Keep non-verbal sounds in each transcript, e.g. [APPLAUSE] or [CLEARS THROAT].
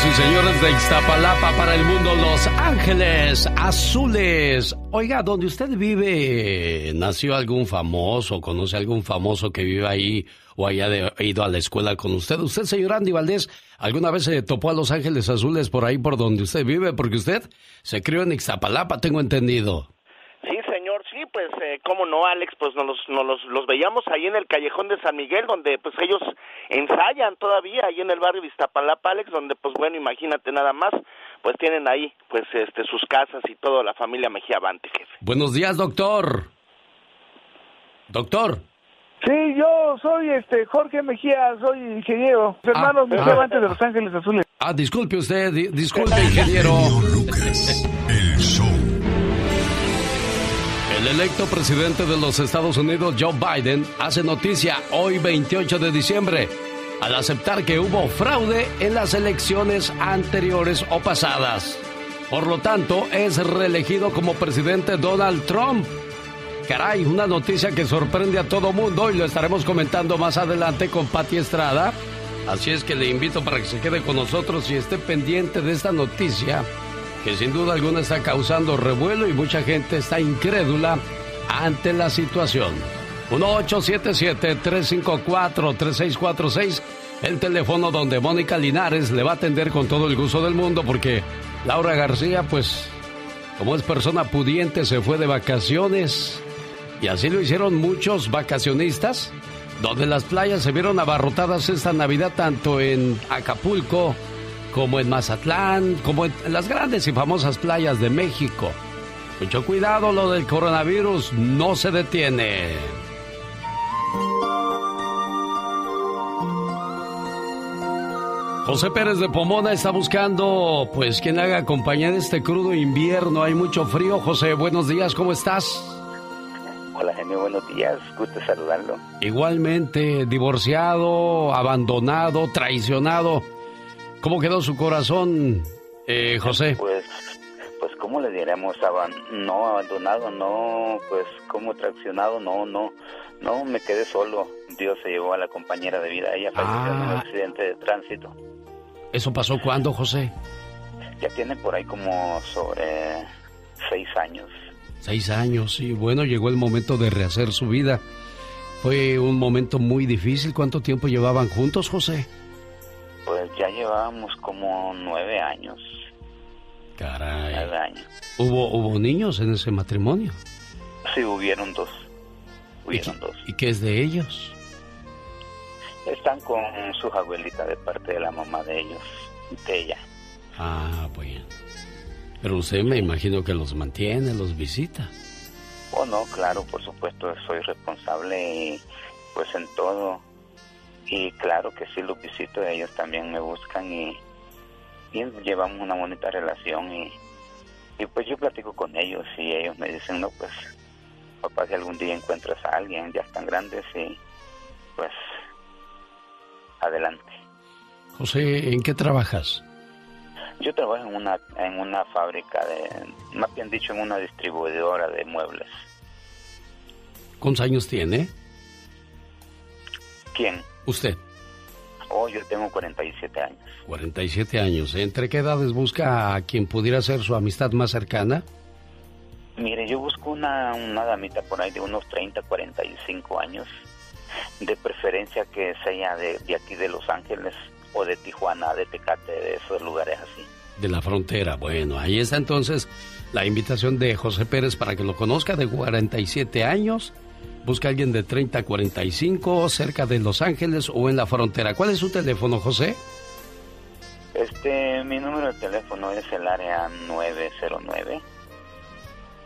Señoras y señores de Iztapalapa para el mundo, Los Ángeles Azules. Oiga, donde usted vive, ¿nació algún famoso? ¿Conoce algún famoso que vive ahí o haya ido a la escuela con usted? ¿Usted, señor Andy Valdés, alguna vez se topó a Los Ángeles Azules por ahí por donde usted vive? Porque usted se crió en Iztapalapa, tengo entendido sí, pues, eh, cómo no, Alex, pues nos, los, los veíamos ahí en el callejón de San Miguel, donde pues ellos ensayan todavía, ahí en el barrio Vistapalapa, Alex, donde pues bueno, imagínate nada más, pues tienen ahí pues este sus casas y toda la familia Mejía Bante, jefe. Buenos días, doctor. Doctor. Sí, yo soy este Jorge Mejía, soy ingeniero, ah, hermano Mejía ah. de Los Ángeles Azules. Ah, disculpe usted, disculpe, ingeniero. El electo presidente de los Estados Unidos, Joe Biden, hace noticia hoy 28 de diciembre al aceptar que hubo fraude en las elecciones anteriores o pasadas. Por lo tanto, es reelegido como presidente Donald Trump. Caray, una noticia que sorprende a todo mundo y lo estaremos comentando más adelante con Patti Estrada. Así es que le invito para que se quede con nosotros y esté pendiente de esta noticia que sin duda alguna está causando revuelo y mucha gente está incrédula ante la situación. 1877-354-3646, el teléfono donde Mónica Linares le va a atender con todo el gusto del mundo porque Laura García, pues, como es persona pudiente, se fue de vacaciones y así lo hicieron muchos vacacionistas, donde las playas se vieron abarrotadas esta Navidad tanto en Acapulco, como en Mazatlán, como en las grandes y famosas playas de México. Mucho cuidado, lo del coronavirus no se detiene. José Pérez de Pomona está buscando, pues, quien haga compañía de este crudo invierno. Hay mucho frío. José, buenos días, ¿cómo estás? Hola, genio, buenos días. Gusto saludarlo. Igualmente, divorciado, abandonado, traicionado. ¿Cómo quedó su corazón, eh, José? Pues, pues, ¿cómo le diremos? No abandonado, no, pues, como traicionado, no, no, no, me quedé solo. Dios se llevó a la compañera de vida. Ella falleció en un ah. accidente de tránsito. ¿Eso pasó cuándo, José? Ya tiene por ahí como sobre seis años. Seis años, y bueno, llegó el momento de rehacer su vida. Fue un momento muy difícil. ¿Cuánto tiempo llevaban juntos, José? Pues ya llevábamos como nueve años. Caray. Nueve años. ¿Hubo, ¿Hubo niños en ese matrimonio? Sí, hubieron dos. Hubieron dos. ¿Y qué es de ellos? Están con sus abuelitas de parte de la mamá de ellos, de ella. Ah, bueno. Pero usted me imagino que los mantiene, los visita. Oh, no, claro, por supuesto, soy responsable y pues en todo y claro que sí los visito, ellos también me buscan y, llevamos una bonita relación y, y, pues yo platico con ellos y ellos me dicen, no, pues papá, si algún día encuentras a alguien, ya están grandes y pues adelante. José, ¿en qué trabajas? Yo trabajo en una, en una fábrica de, más bien dicho, en una distribuidora de muebles. ¿Cuántos años tiene? ¿Quién? ¿Usted? Oh, yo tengo 47 años. 47 años. ¿Entre qué edades busca a quien pudiera ser su amistad más cercana? Mire, yo busco una, una damita por ahí de unos 30, 45 años. De preferencia que sea de, de aquí de Los Ángeles o de Tijuana, de Tecate, de esos lugares así. De la frontera. Bueno, ahí está entonces la invitación de José Pérez para que lo conozca de 47 años Busca a alguien de 30 a 45 cerca de Los Ángeles o en la frontera. ¿Cuál es su teléfono, José? Este, mi número de teléfono es el área 909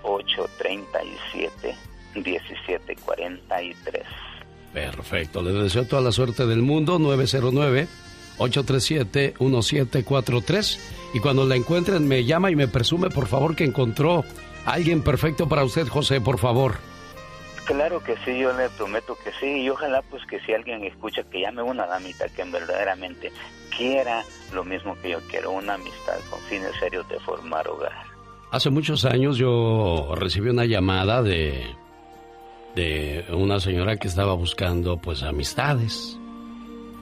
837 1743. Perfecto, le deseo toda la suerte del mundo 909 837 1743 y cuando la encuentren me llama y me presume por favor que encontró a alguien perfecto para usted, José, por favor. Claro que sí, yo le prometo que sí, y ojalá pues que si alguien escucha que llame una damita que verdaderamente quiera lo mismo que yo quiero, una amistad con fines serios de formar hogar. Hace muchos años yo recibí una llamada de, de una señora que estaba buscando pues amistades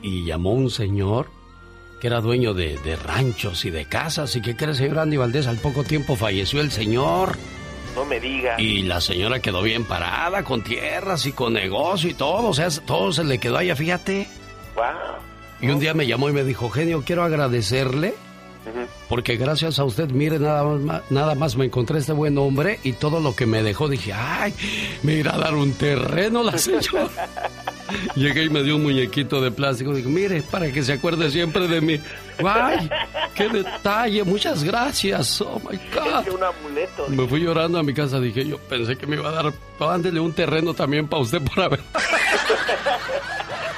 y llamó un señor que era dueño de, ranchos y de casas. ¿Y qué cree, señor Andy Valdés? Al poco tiempo falleció el señor. No me diga. Y la señora quedó bien parada, con tierras y con negocio y todo. O sea, todo se le quedó allá, fíjate. Wow. Y un día me llamó y me dijo, genio, quiero agradecerle porque gracias a usted, mire, nada más, nada más me encontré este buen hombre y todo lo que me dejó, dije, ay, me irá a dar un terreno la señora. [LAUGHS] Llegué y me dio un muñequito de plástico. Digo, mire, para que se acuerde siempre de mí. ¡Ay! ¡Qué detalle! Muchas gracias. ¡Oh, my God! Un amuleto. Me fui llorando a mi casa. Dije, yo pensé que me iba a dar... Ándele un terreno también para usted por haber...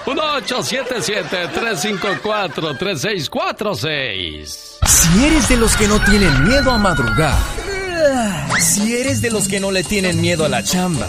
1-877-354-3646. Si eres de los que no tienen miedo a madrugar. Si eres de los que no le tienen miedo a la chamba.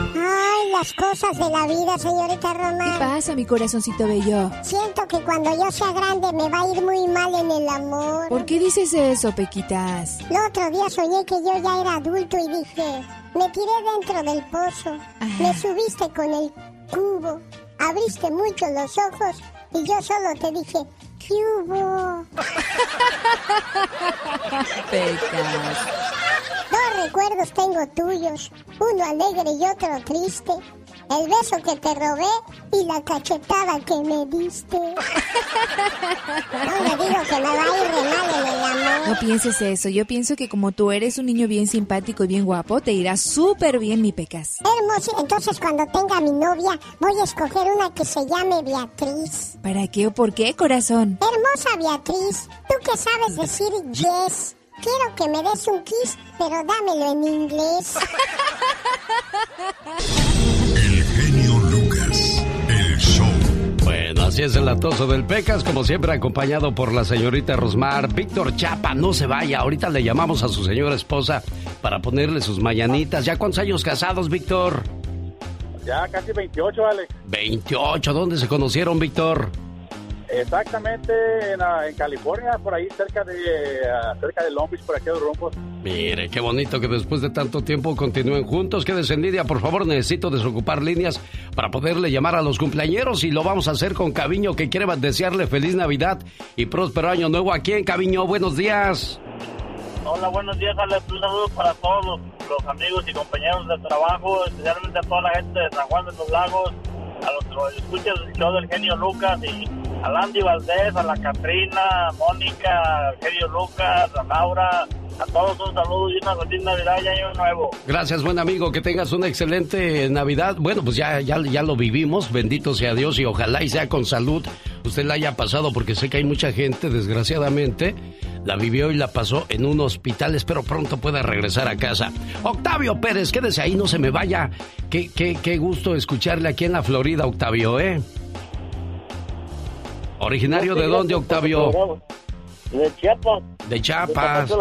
las cosas de la vida, señorita Román. ¿Qué pasa, mi corazoncito bello? Siento que cuando yo sea grande me va a ir muy mal en el amor. ¿Por qué dices eso, Pequitas? El otro día soñé que yo ya era adulto y dije, me tiré dentro del pozo, me subiste con el cubo, abriste mucho los ojos y yo solo te dije, ¿qué hubo? [LAUGHS] Pecas. Dos recuerdos tengo tuyos, uno alegre y otro triste. El beso que te robé y la cachetada que me diste. [LAUGHS] No le digo que me va a ir de mal en el amor. No pienses eso. Yo pienso que como tú eres un niño bien simpático y bien guapo, te irá súper bien, mi pecas. Hermoso. Entonces, cuando tenga mi novia, voy a escoger una que se llame Beatriz. ¿Para qué o por qué, corazón? Hermosa Beatriz, tú que sabes decir yes. Quiero que me des un kiss, pero dámelo en inglés. [LAUGHS] Es el atoso del Pecas, como siempre acompañado por la señorita Rosmar. Víctor Chapa, no se vaya, ahorita le llamamos a su señora esposa para ponerle sus mañanitas. ¿Ya cuántos años casados, Víctor? Ya casi 28, Alex. 28, ¿dónde se conocieron, Víctor? Exactamente en, en, California, por ahí cerca de uh, cerca de Long Beach, por aquellos rumbos. Mire, qué bonito que después de tanto tiempo continúen juntos. Quédese en línea, por favor, necesito desocupar líneas para poderle llamar a los cumpleañeros y lo vamos a hacer con Caviño, que quiere desearle feliz Navidad y próspero año nuevo aquí en Caviño. Buenos días. Hola, buenos días, Alex. Un saludo para todos los, amigos y compañeros de trabajo, especialmente a toda la gente de San Juan de los Lagos, a los que escuchan el show del genio Lucas y a Landy Valdés, a la Catrina, a Mónica, a Genio Lucas, a Laura, a todos un saludo y una feliz Navidad y Año Nuevo. Gracias, buen amigo, que tengas una excelente Navidad. Bueno, pues ya, ya, ya lo vivimos, bendito sea Dios y ojalá y sea con salud. Usted la haya pasado porque sé que hay mucha gente, desgraciadamente, la vivió y la pasó en un hospital. Espero pronto pueda regresar a casa. Octavio Pérez, quédese ahí, no se me vaya. Qué, qué, qué gusto escucharle aquí en la Florida, Octavio, ¿eh? ¿Originario de dónde, Octavio? De Chiapas. De Chiapas.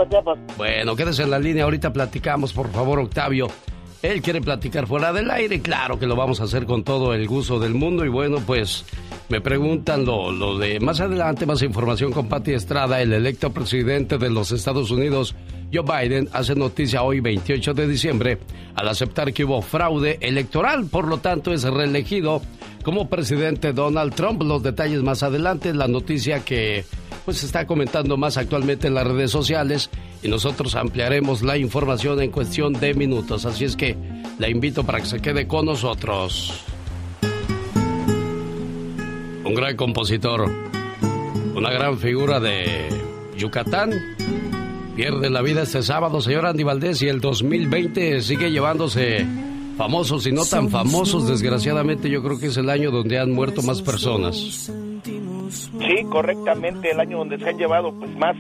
Bueno, quédese en la línea, ahorita platicamos, por favor, Octavio. Él quiere platicar fuera del aire, claro que lo vamos a hacer con todo el gusto del mundo y bueno, pues me preguntan lo, lo de más adelante, más información con Patti Estrada, el electo presidente de los Estados Unidos, Joe Biden, hace noticia hoy 28 de diciembre al aceptar que hubo fraude electoral, por lo tanto es reelegido como presidente Donald Trump. Los detalles más adelante, la noticia que pues se está comentando más actualmente en las redes sociales y nosotros ampliaremos la información en cuestión de minutos. Así es que la invito para que se quede con nosotros. Un gran compositor, una gran figura de Yucatán. Pierde la vida este sábado, señor Andy Valdés, y el 2020 sigue llevándose famosos y no tan famosos, desgraciadamente yo creo que es el año donde han muerto más personas. Sí, correctamente, el año donde se han llevado pues más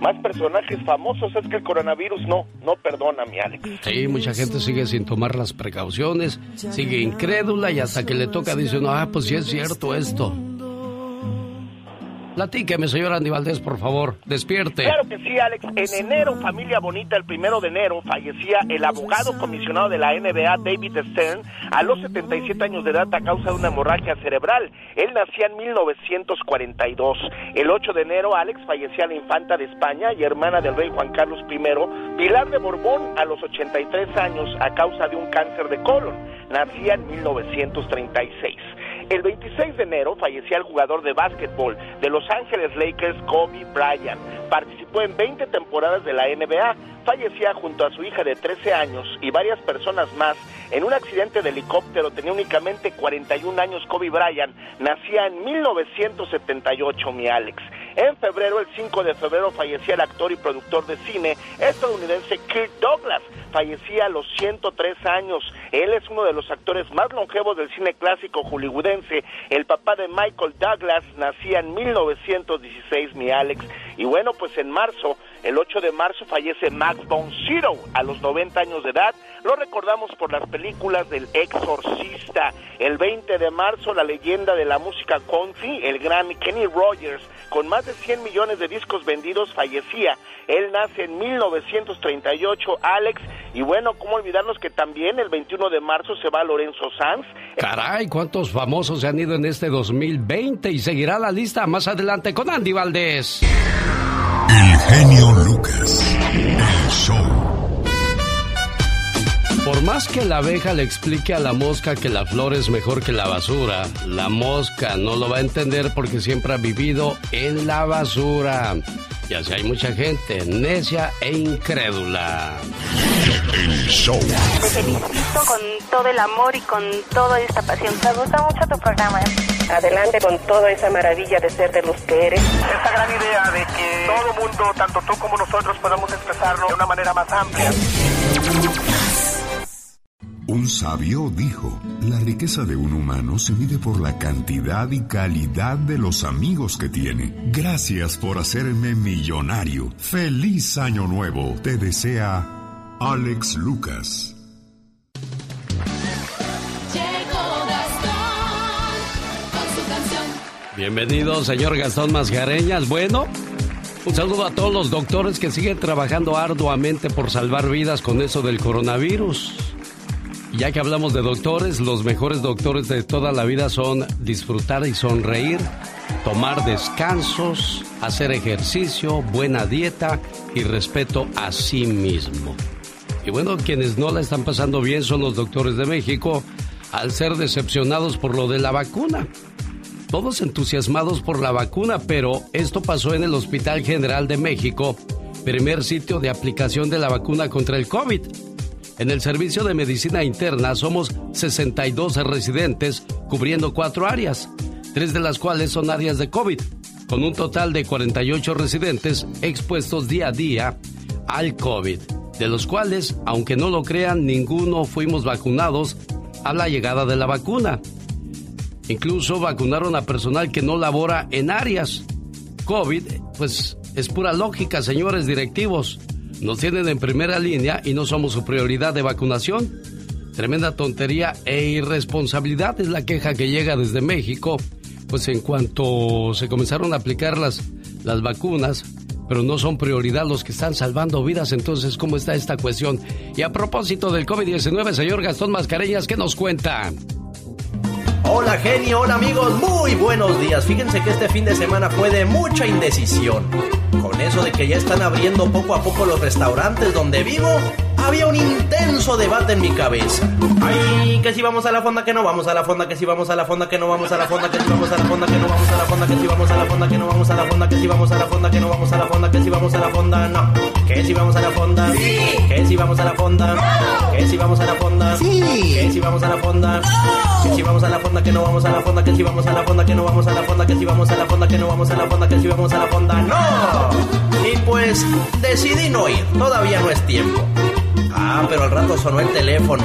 más personajes famosos, es que el coronavirus no, no perdona, mi Alex. Sí, mucha gente sigue sin tomar las precauciones, sigue incrédula y hasta que le toca dice, no, ah, pues sí es cierto esto. Platíqueme, señor Andy Valdés, por favor, despierte. Claro que sí, Alex. En enero, familia bonita, el primero de enero, fallecía el abogado comisionado de la NBA, David Stern, a los 77 años de edad a causa de una hemorragia cerebral. Él nacía en 1942. El 8 de enero, Alex fallecía la infanta de España y hermana del rey Juan Carlos I, Pilar de Borbón, a los 83 años a causa de un cáncer de colon. Nacía en 1936. El 26 de enero fallecía el jugador de básquetbol de Los Ángeles Lakers, Kobe Bryant. Participó en 20 temporadas de la NBA. Fallecía junto a su hija de 13 años y varias personas más en un accidente de helicóptero. Tenía únicamente 41 años Kobe Bryant. Nacía en 1978, mi Alex. En febrero, el 5 de febrero, fallecía el actor y productor de cine estadounidense Kirk Douglas. Fallecía a los 103 años. Él es uno de los actores más longevos del cine clásico hollywoodense. El papá de Michael Douglas nacía en 1916, mi Alex. Y bueno, pues en marzo, el 8 de marzo, fallece Max von Sydow a los 90 años de edad. Lo recordamos por las películas del Exorcista. El 20 de marzo, la leyenda de la música country, el gran Kenny Rogers, con más de 100 millones de discos vendidos, fallecía. Él nace en 1938, Alex, y bueno, ¿cómo olvidarnos que también el 21 de marzo se va Lorenzo Sanz? Caray, ¿cuántos famosos se han ido en este 2020? Y seguirá la lista más adelante con Andy Valdés. El genio Lucas, el show. Por más que la abeja le explique a la mosca que la flor es mejor que la basura, la mosca no lo va a entender porque siempre ha vivido en la basura. Y así hay mucha gente necia e incrédula. El show. Te felicito con todo el amor y con toda esta pasión. Me gusta mucho tu programa. Adelante con toda esa maravilla de ser de los que eres. Esta gran idea de que todo mundo, tanto tú como nosotros, podamos expresarlo de una manera más amplia. Un sabio dijo, la riqueza de un humano se mide por la cantidad y calidad de los amigos que tiene. Gracias por hacerme millonario. Feliz año nuevo. Te desea Alex Lucas. Bienvenido, señor Gastón Mascareñas. Bueno, un saludo a todos los doctores que siguen trabajando arduamente por salvar vidas con eso del coronavirus. Ya que hablamos de doctores, los mejores doctores de toda la vida son disfrutar y sonreír, tomar descansos, hacer ejercicio, buena dieta y respeto a sí mismo. Y bueno, quienes no la están pasando bien son los doctores de México al ser decepcionados por lo de la vacuna. Todos entusiasmados por la vacuna, pero esto pasó en el Hospital General de México, primer sitio de aplicación de la vacuna contra el COVID. En el servicio de medicina interna somos 62 residentes cubriendo cuatro áreas, tres de las cuales son áreas de COVID, con un total de 48 residentes expuestos día a día al COVID, de los cuales, aunque no lo crean, ninguno fuimos vacunados a la llegada de la vacuna. Incluso vacunaron a personal que no labora en áreas. COVID, pues es pura lógica, señores directivos. Nos tienen en primera línea y no somos su prioridad de vacunación. Tremenda tontería e irresponsabilidad es la queja que llega desde México, pues en cuanto se comenzaron a aplicar las, las vacunas, pero no son prioridad los que están salvando vidas, entonces ¿cómo está esta cuestión? Y a propósito del COVID-19, señor Gastón Mascareñas, ¿qué nos cuenta? Hola genio, hola amigos, muy buenos días. Fíjense que este fin de semana fue de mucha indecisión. Con eso de que ya están abriendo poco a poco los restaurantes donde vivo, había un intenso debate en mi cabeza. Ay, que si vamos a la fonda, que no vamos a la fonda, que si vamos a la fonda, que no vamos a la fonda, que si vamos a la fonda, que no vamos a la fonda, que si vamos a la fonda, que no vamos a la fonda, que si vamos a la fonda, que no vamos a la fonda, que si vamos a la fonda, no. Que si vamos a la fonda, que si vamos a la fonda, que si vamos a la fonda, que si vamos a la fonda, que si vamos a la fonda, que no vamos a la fonda, que si vamos a la fonda, que no vamos a la fonda, que si vamos a la fonda, que no vamos a la fonda, que si vamos a la fonda, no. Y pues decidí no ir, todavía no es tiempo. Ah, pero al rato sonó el teléfono.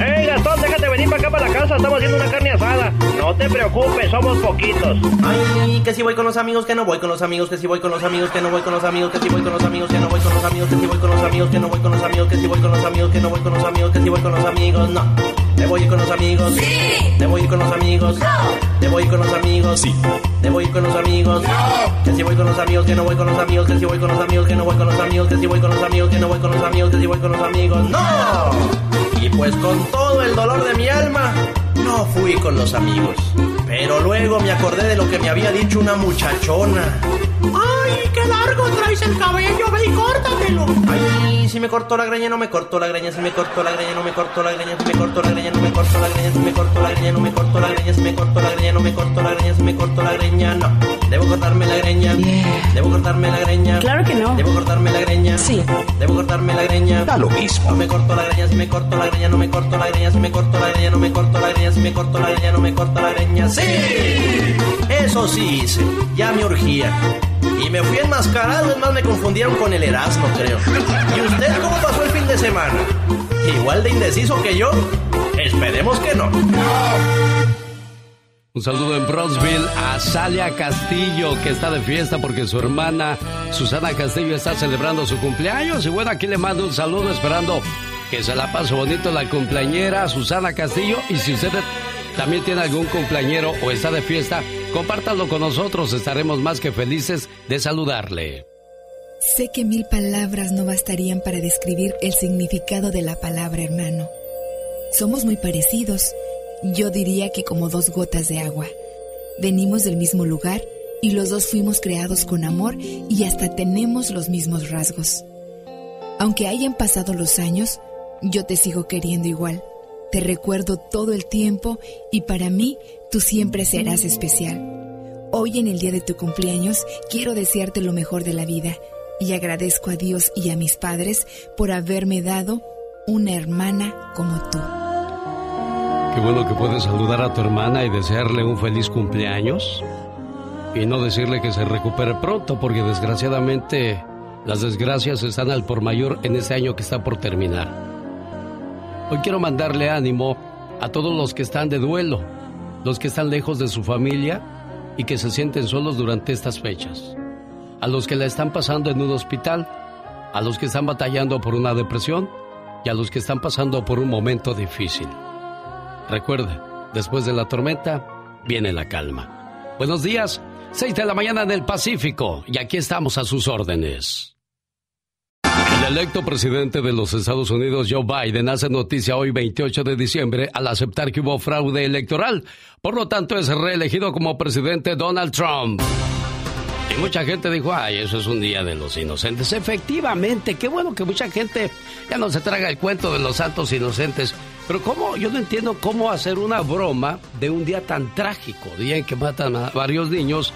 ¡Ey, Gastón, déjate venir para acá para la casa! Estamos haciendo una carne asada. No te preocupes, somos poquitos. Ay, que si voy con los amigos, que no voy con los amigos, que si voy con los amigos, que no voy con los amigos, que si voy con los amigos, que no voy con los amigos, que si voy con los amigos, que no voy con los amigos, que si voy con los amigos, que no voy con los amigos, que si voy con los amigos, no. Debo ir con los amigos. Sí. Debo ir con los amigos. No. Debo ir con los amigos. Sí. Debo ir con los amigos. No. Que si voy con los amigos, que no voy con los amigos, que si voy con los amigos, que no voy con los amigos, que si voy con los amigos, que no voy con los amigos, que si voy con los amigos. No. Y pues con todo el dolor de mi alma, no fui con los amigos. Pero luego me acordé de lo que me había dicho una muchachona. ¡Ay, qué largo traes el cabello! ¡Ve y córtamelo! ¡Ay, si me cortó la greña, no me cortó la greña! Si me cortó la greña, no me cortó la greña! Si me cortó la greña, no me cortó la greña! Si me cortó la greña, no me cortó la greña! Si me cortó la greña, no me cortó la greña! Si me cortó la greña, no. Debo cortarme la greña. Debo cortarme la greña. Claro que no. Debo cortarme la greña. Sí. Debo cortarme la greña. Da lo mismo. No me corto la greña, si me corto la greña, no me corto la greña, si me corto la greña, no me corto la greña, si me corto la greña, no me corto la greña. ¡Sí! Eso sí hice. Ya me urgía. Y me fui enmascarado, es más, me confundieron con el Erasmo, creo. ¿Y usted cómo pasó el fin de semana? ¿Igual de indeciso que yo? Esperemos que no. Un saludo en Bronzeville a Salia Castillo, que está de fiesta porque su hermana Susana Castillo está celebrando su cumpleaños. Y bueno, aquí le mando un saludo esperando que se la pase bonito la cumpleañera Susana Castillo. Y si usted también tiene algún cumpleañero o está de fiesta, compártalo con nosotros. Estaremos más que felices de saludarle. Sé que mil palabras no bastarían para describir el significado de la palabra hermano. Somos muy parecidos yo diría que como dos gotas de agua. Venimos del mismo lugar y los dos fuimos creados con amor y hasta tenemos los mismos rasgos. Aunque hayan pasado los años, yo te sigo queriendo igual. Te recuerdo todo el tiempo y para mí tú siempre serás especial. Hoy en el día de tu cumpleaños quiero desearte lo mejor de la vida y agradezco a Dios y a mis padres por haberme dado una hermana como tú. Qué bueno que puedes saludar a tu hermana y desearle un feliz cumpleaños. Y no decirle que se recupere pronto, porque desgraciadamente las desgracias están al por mayor en este año que está por terminar. Hoy quiero mandarle ánimo a todos los que están de duelo, los que están lejos de su familia y que se sienten solos durante estas fechas. A los que la están pasando en un hospital, a los que están batallando por una depresión y a los que están pasando por un momento difícil. Recuerda, después de la tormenta viene la calma. Buenos días, 6 de la mañana en el Pacífico y aquí estamos a sus órdenes. El electo presidente de los Estados Unidos, Joe Biden, hace noticia hoy 28 de diciembre al aceptar que hubo fraude electoral. Por lo tanto, es reelegido como presidente Donald Trump. Y mucha gente dijo, ay, eso es un día de los inocentes. Efectivamente, qué bueno que mucha gente ya no se traga el cuento de los santos inocentes. Pero cómo, yo no entiendo cómo hacer una broma de un día tan trágico, día en que matan a varios niños,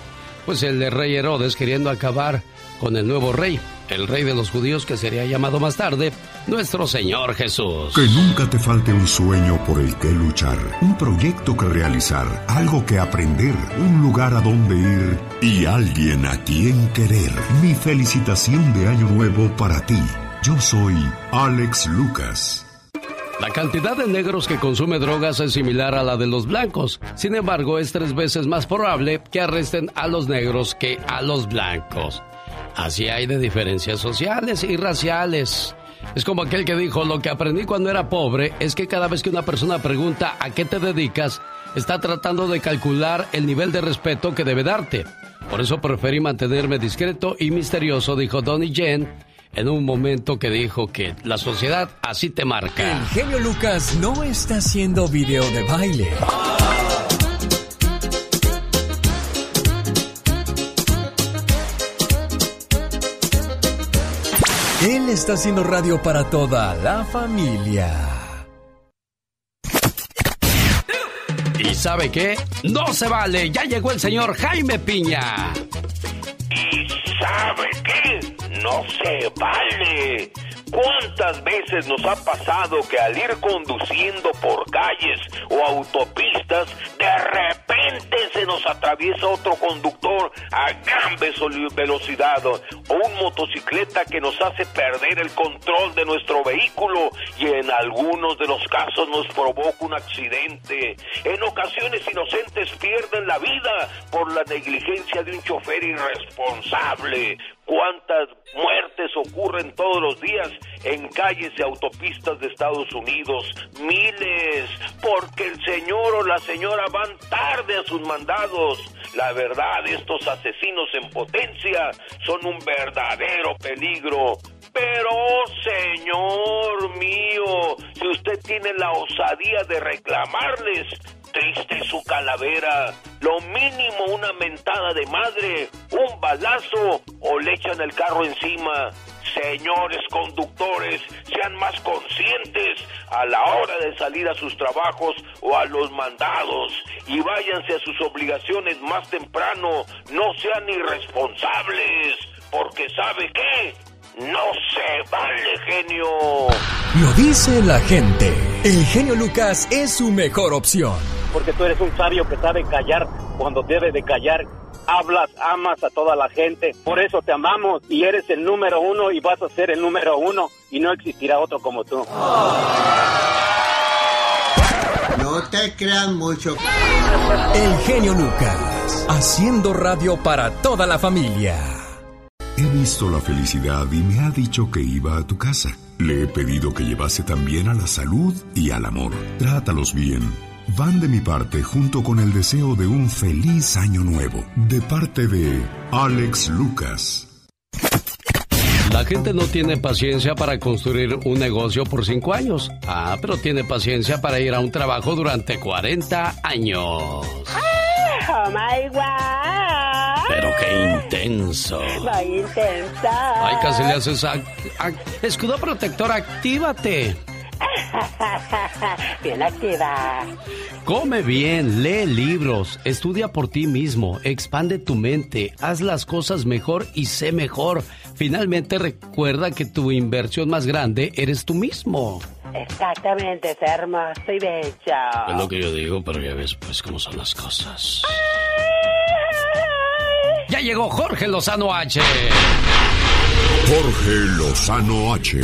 pues el de rey Herodes queriendo acabar con el nuevo rey, el rey de los judíos que sería llamado más tarde nuestro Señor Jesús. Que nunca te falte un sueño por el que luchar, un proyecto que realizar, algo que aprender, un lugar a donde ir y alguien a quien querer. Mi felicitación de año nuevo para ti. Yo soy Alex Lucas. La cantidad de negros que consume drogas es similar a la de los blancos. Sin embargo, es tres veces más probable que arresten a los negros que a los blancos. Así hay de diferencias sociales y raciales. Es como aquel que dijo, lo que aprendí cuando era pobre es que cada vez que una persona pregunta a qué te dedicas, está tratando de calcular el nivel de respeto que debe darte. Por eso preferí mantenerme discreto y misterioso, dijo Donnie Yen en un momento que dijo que la sociedad así te marca. El genio Lucas no está haciendo video de baile. Él está haciendo radio para toda la familia. ¿Y sabe qué? No se vale, ya llegó el señor Jaime Piña. ¿Y sabe qué? no se vale. ¿Cuántas veces nos ha pasado que al ir conduciendo por calles o autopistas, de repente se nos atraviesa otro conductor a gran velocidad o un motocicleta que nos hace perder el control de nuestro vehículo y en algunos de los casos nos provoca un accidente? En ocasiones inocentes pierden la vida por la negligencia de un chofer irresponsable. Cuántas muertes ocurren todos los días en calles y autopistas de Estados Unidos. Miles, porque el señor o la señora van tarde a sus mandados. La verdad, estos asesinos en potencia son un verdadero peligro. Pero, señor mío, si usted tiene la osadía de reclamarles, triste su calavera. Lo mínimo una mentada de madre, un balazo o le echan el carro encima. Señores conductores, sean más conscientes a la hora de salir a sus trabajos o a los mandados y váyanse a sus obligaciones más temprano. No sean irresponsables, porque ¿sabe qué? No se vale, genio. Lo dice la gente. El genio Lucas es su mejor opción. Porque tú eres un sabio que sabe callar cuando debe de callar. Hablas, amas a toda la gente. Por eso te amamos y eres el número uno y vas a ser el número uno y no existirá otro como tú. No te creas mucho. El genio Lucas. Haciendo radio para toda la familia. He visto la felicidad y me ha dicho que iba a tu casa. Le he pedido que llevase también a la salud y al amor. Trátalos bien. Van de mi parte junto con el deseo de un feliz año nuevo. De parte de Alex Lucas. La gente no tiene paciencia para construir un negocio por cinco años. Ah, pero tiene paciencia para ir a un trabajo durante 40 años. Oh my God. Pero qué intenso. Muy intensa. Ay, casi le haces a- a- escudo protector, actívate. [LAUGHS] Bien activa. Come bien, lee libros, estudia por ti mismo, expande tu mente, haz las cosas mejor y sé mejor. Finalmente recuerda que tu inversión más grande eres tú mismo. Exactamente, es hermoso y bello. Es lo que yo digo, pero ya ves pues cómo son las cosas. Ya llegó Jorge Lozano H. Jorge Lozano H.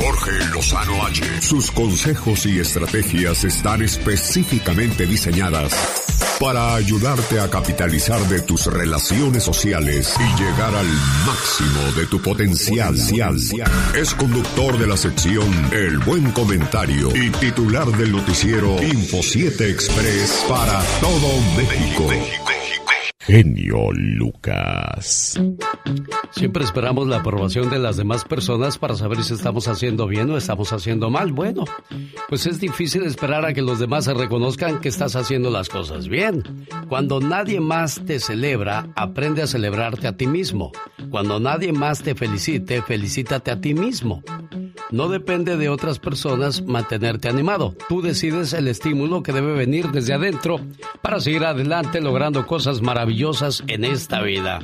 Jorge Lozano H. Sus consejos y estrategias están específicamente diseñadas para ayudarte a capitalizar de tus relaciones sociales y llegar al máximo de tu potencial. Es conductor de la sección El Buen Comentario y titular del noticiero Info 7 Express para todo México. Genio Lucas. Siempre esperamos la aprobación de las demás personas para saber si estamos haciendo bien o estamos haciendo mal. Bueno, pues es difícil esperar a que los demás se reconozcan que estás haciendo las cosas bien. Cuando nadie más te celebra, aprende a celebrarte a ti mismo. Cuando nadie más te felicite, felicítate a ti mismo. No depende de otras personas mantenerte animado. Tú decides el estímulo que debe venir desde adentro para seguir adelante logrando cosas maravillosas en esta vida.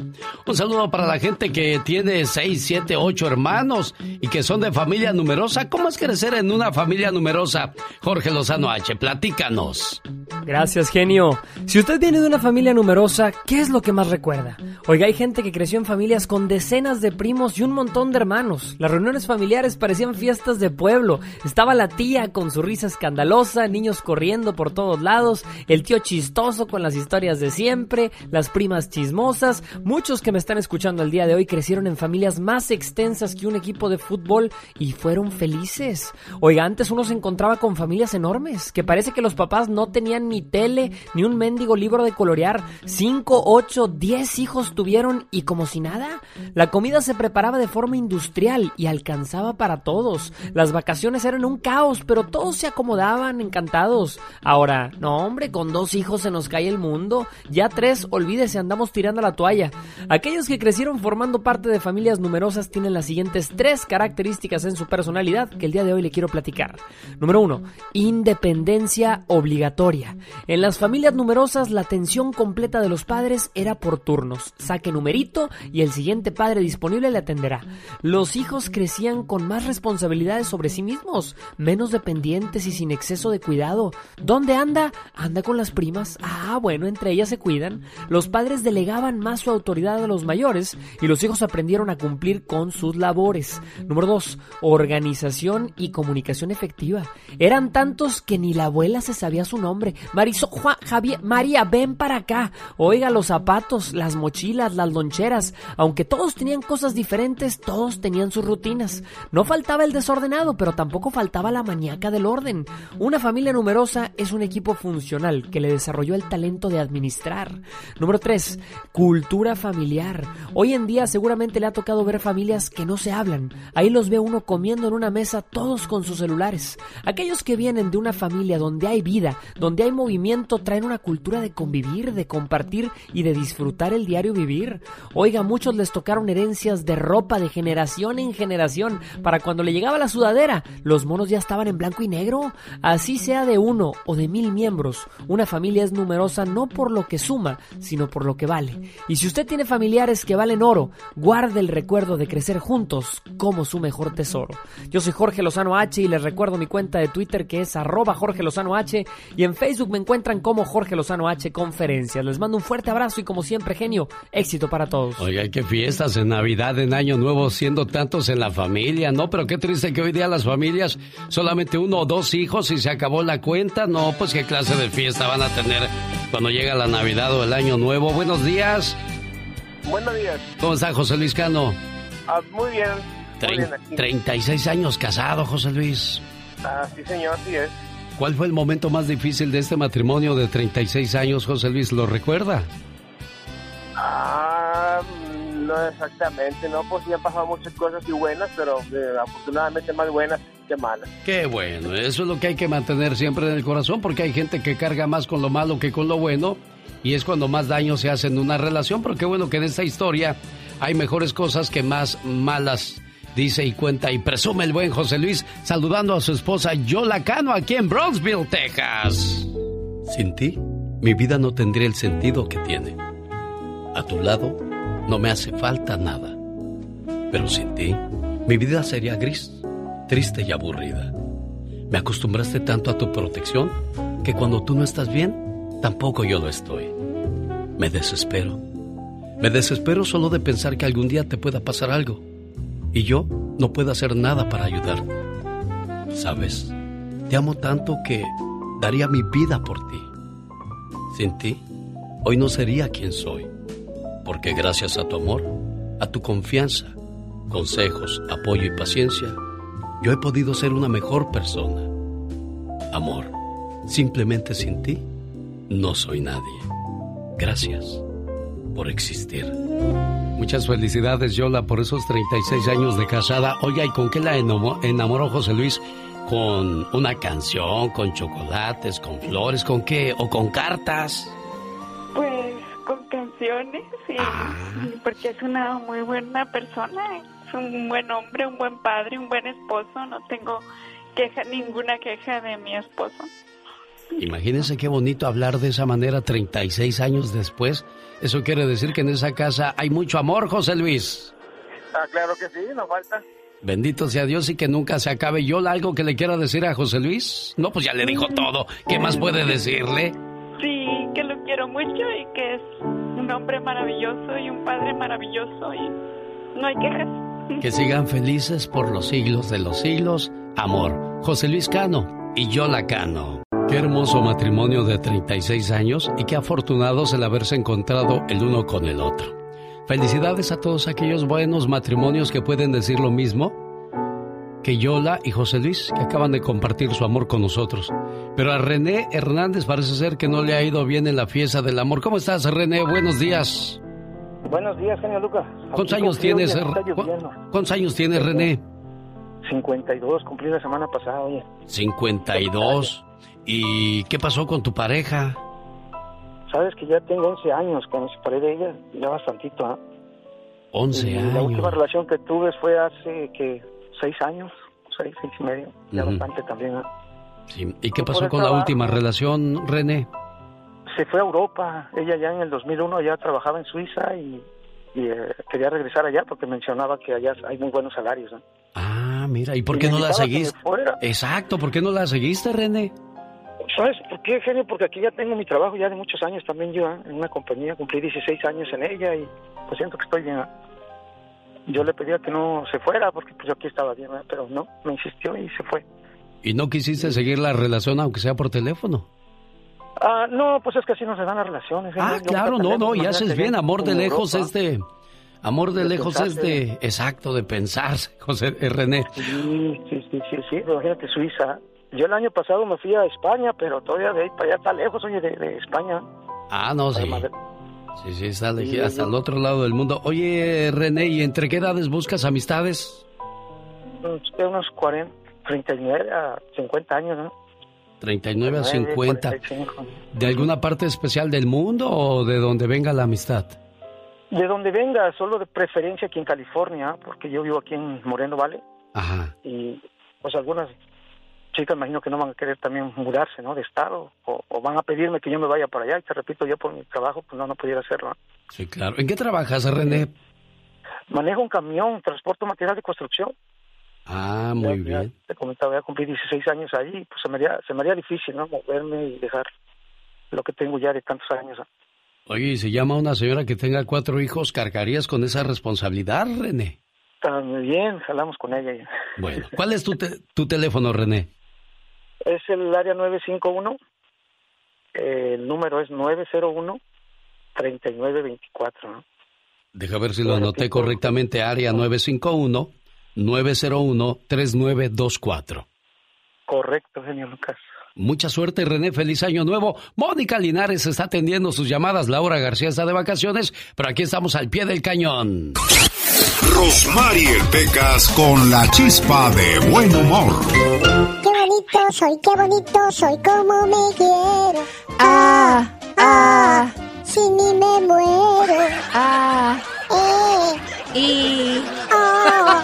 Un saludo para la gente que tiene 6, 7, 8 hermanos y que son de familia numerosa. ¿Cómo es crecer en una familia numerosa? Jorge Lozano H, platícanos. Gracias, genio. Si usted viene de una familia numerosa, ¿qué es lo que más recuerda? Oiga, hay gente que creció en familias con decenas de primos y un montón de hermanos. Las reuniones familiares parecían fiestas de pueblo. Estaba la tía con su risa escandalosa, niños corriendo por todos lados, el tío chistoso con las historias de siempre, las primas chismosas. Muchos que me están escuchando el día de hoy crecieron en familias más extensas que un equipo de fútbol y fueron felices. Oiga, antes uno se encontraba con familias enormes, que parece que los papás no tenían ni tele, ni un mendigo libro de colorear. Cinco, ocho, diez hijos tuvieron y como si nada. La comida se preparaba de forma industrial y alcanzaba para todos. Las vacaciones eran un caos, pero todos se acomodaban encantados. Ahora, no hombre, con dos hijos se nos cae el mundo. Ya tres, olvídese, andamos tirando la toalla. Aquellos que crecieron formando parte de familias numerosas tienen las siguientes tres características en su personalidad que el día de hoy le quiero platicar. Número uno, independencia obligatoria. En las familias numerosas la atención completa de los padres era por turnos. Saque numerito y el siguiente padre disponible le atenderá. Los hijos crecían con más responsabilidades sobre sí mismos, menos dependientes y sin exceso de cuidado. ¿Dónde anda? Anda con las primas. Ah, bueno, entre ellas se cuidan. Los padres delegaban más su autoridad a los mayores y los hijos aprendieron a cumplir con sus labores. Número 2. Organización y comunicación efectiva. Eran tantos que ni la abuela se sabía su nombre. Marisol, Juan, Javier, María, ven para acá. Oiga, los zapatos, las mochilas, las loncheras. Aunque todos tenían cosas diferentes, todos tenían sus rutinas. No faltaba el desordenado, pero tampoco faltaba la maníaca del orden. Una familia numerosa es un equipo funcional que le desarrolló el talento de administrar. Número 3. Cultura familiar. Hoy en día seguramente le ha tocado ver familias que no se hablan. Ahí los ve uno comiendo en una mesa todos con sus celulares. Aquellos que vienen de una familia donde hay vida, donde hay movimiento, traen una cultura de convivir, de compartir y de disfrutar el diario vivir. Oiga, muchos les tocaron herencias de ropa de generación en generación. Para cuando le llegaba la sudadera, los monos ya estaban en blanco y negro. Así sea de uno o de mil miembros, una familia es numerosa no por lo que suma, sino por lo que vale. Y si usted tiene familiares que valen oro, guarde el recuerdo de crecer juntos como su mejor tesoro. Yo soy Jorge Lozano H y les recuerdo mi cuenta de Twitter que es arroba Jorge Lozano H y en Facebook me encuentran como Jorge Lozano H Conferencias. Les mando un fuerte abrazo y como siempre, genio, éxito para todos. Oiga, qué fiestas en Navidad, en Año Nuevo, siendo tantos en la familia, ¿no? Pero qué triste que hoy día las familias solamente uno o dos hijos y se acabó la cuenta. No, pues qué clase de fiesta van a tener cuando llega la Navidad o el Año Nuevo. Buenos días. Buenos días. ¿Cómo está José Luis Cano? Ah, muy bien. Muy bien 36 años casado, José Luis. Ah, sí, señor, así es. ¿Cuál fue el momento más difícil de este matrimonio de 36 años, José Luis? ¿Lo recuerda? Ah, no exactamente, no, pues sí han pasado muchas cosas y buenas, pero eh, afortunadamente más buenas que malas. Qué bueno, eso es lo que hay que mantener siempre en el corazón, porque hay gente que carga más con lo malo que con lo bueno, y es cuando más daño se hace en una relación, pero qué bueno que en esta historia hay mejores cosas que más malas dice y cuenta y presume el buen José Luis saludando a su esposa Yola Cano aquí en Bronxville, Texas. Sin ti, mi vida no tendría el sentido que tiene. A tu lado, no me hace falta nada. Pero sin ti, mi vida sería gris, triste y aburrida. Me acostumbraste tanto a tu protección que cuando tú no estás bien, tampoco yo lo estoy. Me desespero. Me desespero solo de pensar que algún día te pueda pasar algo y yo no puedo hacer nada para ayudar. Sabes, te amo tanto que daría mi vida por ti. Sin ti, hoy no sería quien soy, porque gracias a tu amor, a tu confianza, consejos, apoyo y paciencia, yo he podido ser una mejor persona. Amor, simplemente sin ti, no soy nadie. Gracias por existir. Muchas felicidades, Yola, por esos 36 años de casada. Oye, ¿y con qué la enamoró José Luis? ¿Con una canción, con chocolates, con flores, con qué? ¿O con cartas? Canciones, sí. Ah. Porque es una muy buena persona, es un buen hombre, un buen padre, un buen esposo. No tengo queja, ninguna queja de mi esposo. Imagínense qué bonito hablar de esa manera 36 años después. Eso quiere decir que en esa casa hay mucho amor, José Luis. Ah, claro que sí, no falta. Bendito sea Dios y que nunca se acabe. ¿Yo algo que le quiera decir a José Luis? No, pues ya le dijo todo. ¿Qué más puede decirle? Sí, que lo quiero mucho y que es un hombre maravilloso y un padre maravilloso y no hay quejas. Que sigan felices por los siglos de los siglos. Amor. José Luis Cano y Yola Cano. Qué hermoso matrimonio de 36 años y qué afortunados el haberse encontrado el uno con el otro. Felicidades a todos aquellos buenos matrimonios que pueden decir lo mismo que Yola y José Luis, que acaban de compartir su amor con nosotros. Pero a René Hernández parece ser que no le ha ido bien en la fiesta del amor. ¿Cómo estás, René? Buenos días. Buenos días, genio Lucas. ¿Cuántos años tienes, ¿Cuántos años tienes, René? 52, cumplí la semana pasada, oye. 52. ¿Y qué pasó con tu pareja? Sabes que ya tengo 11 años que me separé de ella, ya bastantito, ¿ah? 11 años. La última relación que tuve fue hace, que 6 años, 6, 6 y medio, ya bastante también, ¿ah? Sí. ¿Y qué pasó con la última relación, René? Se fue a Europa, ella ya en el 2001 ya trabajaba en Suiza y, eh, quería regresar allá porque mencionaba que allá hay muy buenos salarios, ¿no? Ah, mira, ¿y por qué no la seguiste? Exacto, ¿por qué no la seguiste, René? ¿Sabes por qué, genio? Porque aquí ya tengo mi trabajo ya de muchos años también yo, ¿eh? en una compañía, cumplí 16 años en ella y pues siento que estoy bien. ¿eh? Yo le pedía que no se fuera porque pues yo aquí estaba bien, ¿eh? pero no, me insistió y se fue. ¿Y no quisiste seguir la relación aunque sea por teléfono? Ah, no, pues es que así no se dan las relaciones. Ah, claro, no, no, y haces bien. Amor de lejos es de... Amor de, lejos es de... Exacto, de pensar, [LAUGHS] José eh, René. Sí, sí, sí, sí, sí, imagínate Suiza. Yo el año pasado me fui a España, pero todavía de ahí para allá está lejos, oye, de, España. Ah, no, sí. Sí, sí, está hasta el otro lado del mundo. Oye, René, ¿y entre qué edades buscas amistades? De unos 40, 39 a 50 años, ¿no? 39 a 50. ¿De alguna parte especial del mundo o de donde venga la amistad? De donde venga, solo de preferencia aquí en California, porque yo vivo aquí en Moreno Valley. Ajá. Y pues algunas chicas imagino que no van a querer también mudarse, ¿no? De estado, o, van a pedirme que yo me vaya para allá. Y te repito, yo por mi trabajo, pues no, no pudiera hacerlo. Sí, claro. ¿En qué trabajas, René? Manejo un camión, transporto material de construcción. Ah, muy bien. te comentaba, ya cumplí 16 años ahí, pues se me haría, se me haría difícil, ¿no? Moverme y dejar lo que tengo ya de tantos años. Oye, ¿y se llama una señora que tenga cuatro hijos, ¿cargarías con esa responsabilidad, René? También, jalamos con ella. Ya. Bueno, ¿cuál es tu, tu teléfono, René? Es el área 951, el número es 901-3924, ¿no? Deja ver si lo anoté correctamente, área 951. 901-3924. Correcto, genio Lucas. Mucha suerte, René. Feliz año nuevo. Mónica Linares está atendiendo sus llamadas. Laura García está de vacaciones, pero aquí estamos al pie del cañón. Rosmarie Pecas con la chispa de buen humor. Qué bonito soy, qué bonito soy, como me quiero. Ah, ah, si ni me muero. Ah, eh, y... [LAUGHS] Oh.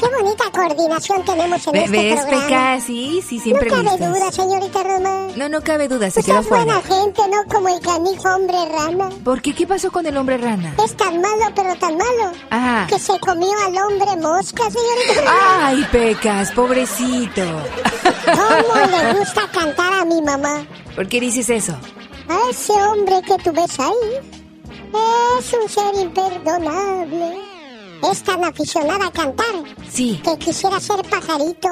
Qué bonita coordinación tenemos en este ¿Ves, programa. Peca? Sí, sí, siempre No cabe duda, señorita Roma. No, no cabe duda, se Usted quedó es buena fuera. gente, no como el canijo hombre rana. ¿Por qué? ¿Qué pasó con el hombre rana? Es tan malo, pero tan malo, Ajá. que se comió al hombre mosca, señorita Roma. Ay, Pecas, pobrecito. ¿Cómo le [LAUGHS] gusta cantar a mi mamá? ¿Por qué dices eso? A ese hombre que tú ves ahí es un ser imperdonable. Es tan aficionada a cantar Sí. que quisiera ser pajarito.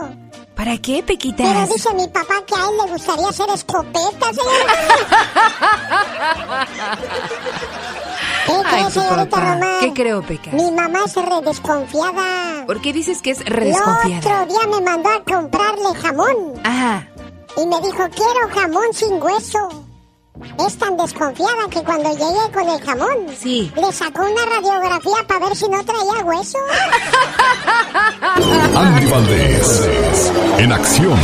¿Para qué, Pero Pequitas? dice mi papá que a él le gustaría ser escopeta, ¿Qué [LAUGHS] Ay, cree, tu señorita papá. Román? ¿Qué creo, Pecas? Mi mamá es re desconfiada. ¿Por qué dices que es El redesconfiada? otro día me mandó a comprarle jamón. Ajá. Y me dijo, quiero jamón sin hueso. Es tan desconfiada que cuando llegué con el jamón, Sí. le sacó una radiografía para ver si no traía hueso. [LAUGHS] Andy Valdés, en acción.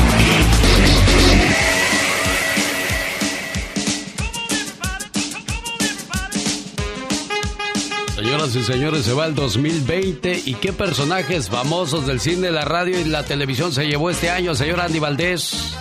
Señoras y señores, se va el 2020 y qué personajes famosos del cine, la radio y la televisión se llevó este año, señor Andy Valdés.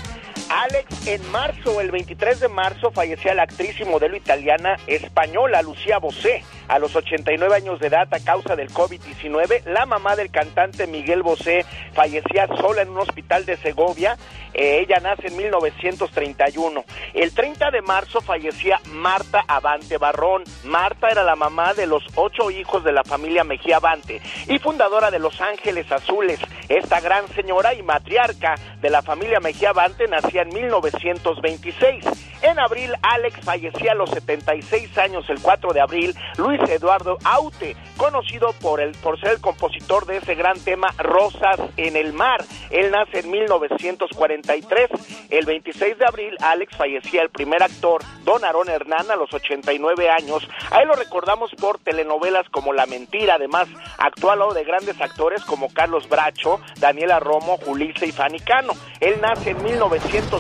Alex, en marzo, el 23 de marzo, fallecía la actriz y modelo italiana española Lucía Bosé a los 89 años de edad a causa del COVID-19. La mamá del cantante Miguel Bosé fallecía sola en un hospital de Segovia. Eh, ella nace en 1931. El 30 de marzo fallecía Marta Avante Barrón. Marta era la mamá de los ocho hijos de la familia Mejía Avante y fundadora de Los Ángeles Azules. Esta gran señora y matriarca de la familia Mejía Avante nacía en 1926. En abril, Alex fallecía a los 76 años, el 4 de abril. Luis Eduardo Aute, conocido por, el, por ser el compositor de ese gran tema Rosas en el Mar. Él nace en 1943. El 26 de abril, Alex fallecía el primer actor, Don Aarón Hernán, a los 89 años. A él lo recordamos por telenovelas como La Mentira. Además, actuó de grandes actores como Carlos Bracho, Daniela Romo, Julissa y Fanny Cano. Él nace en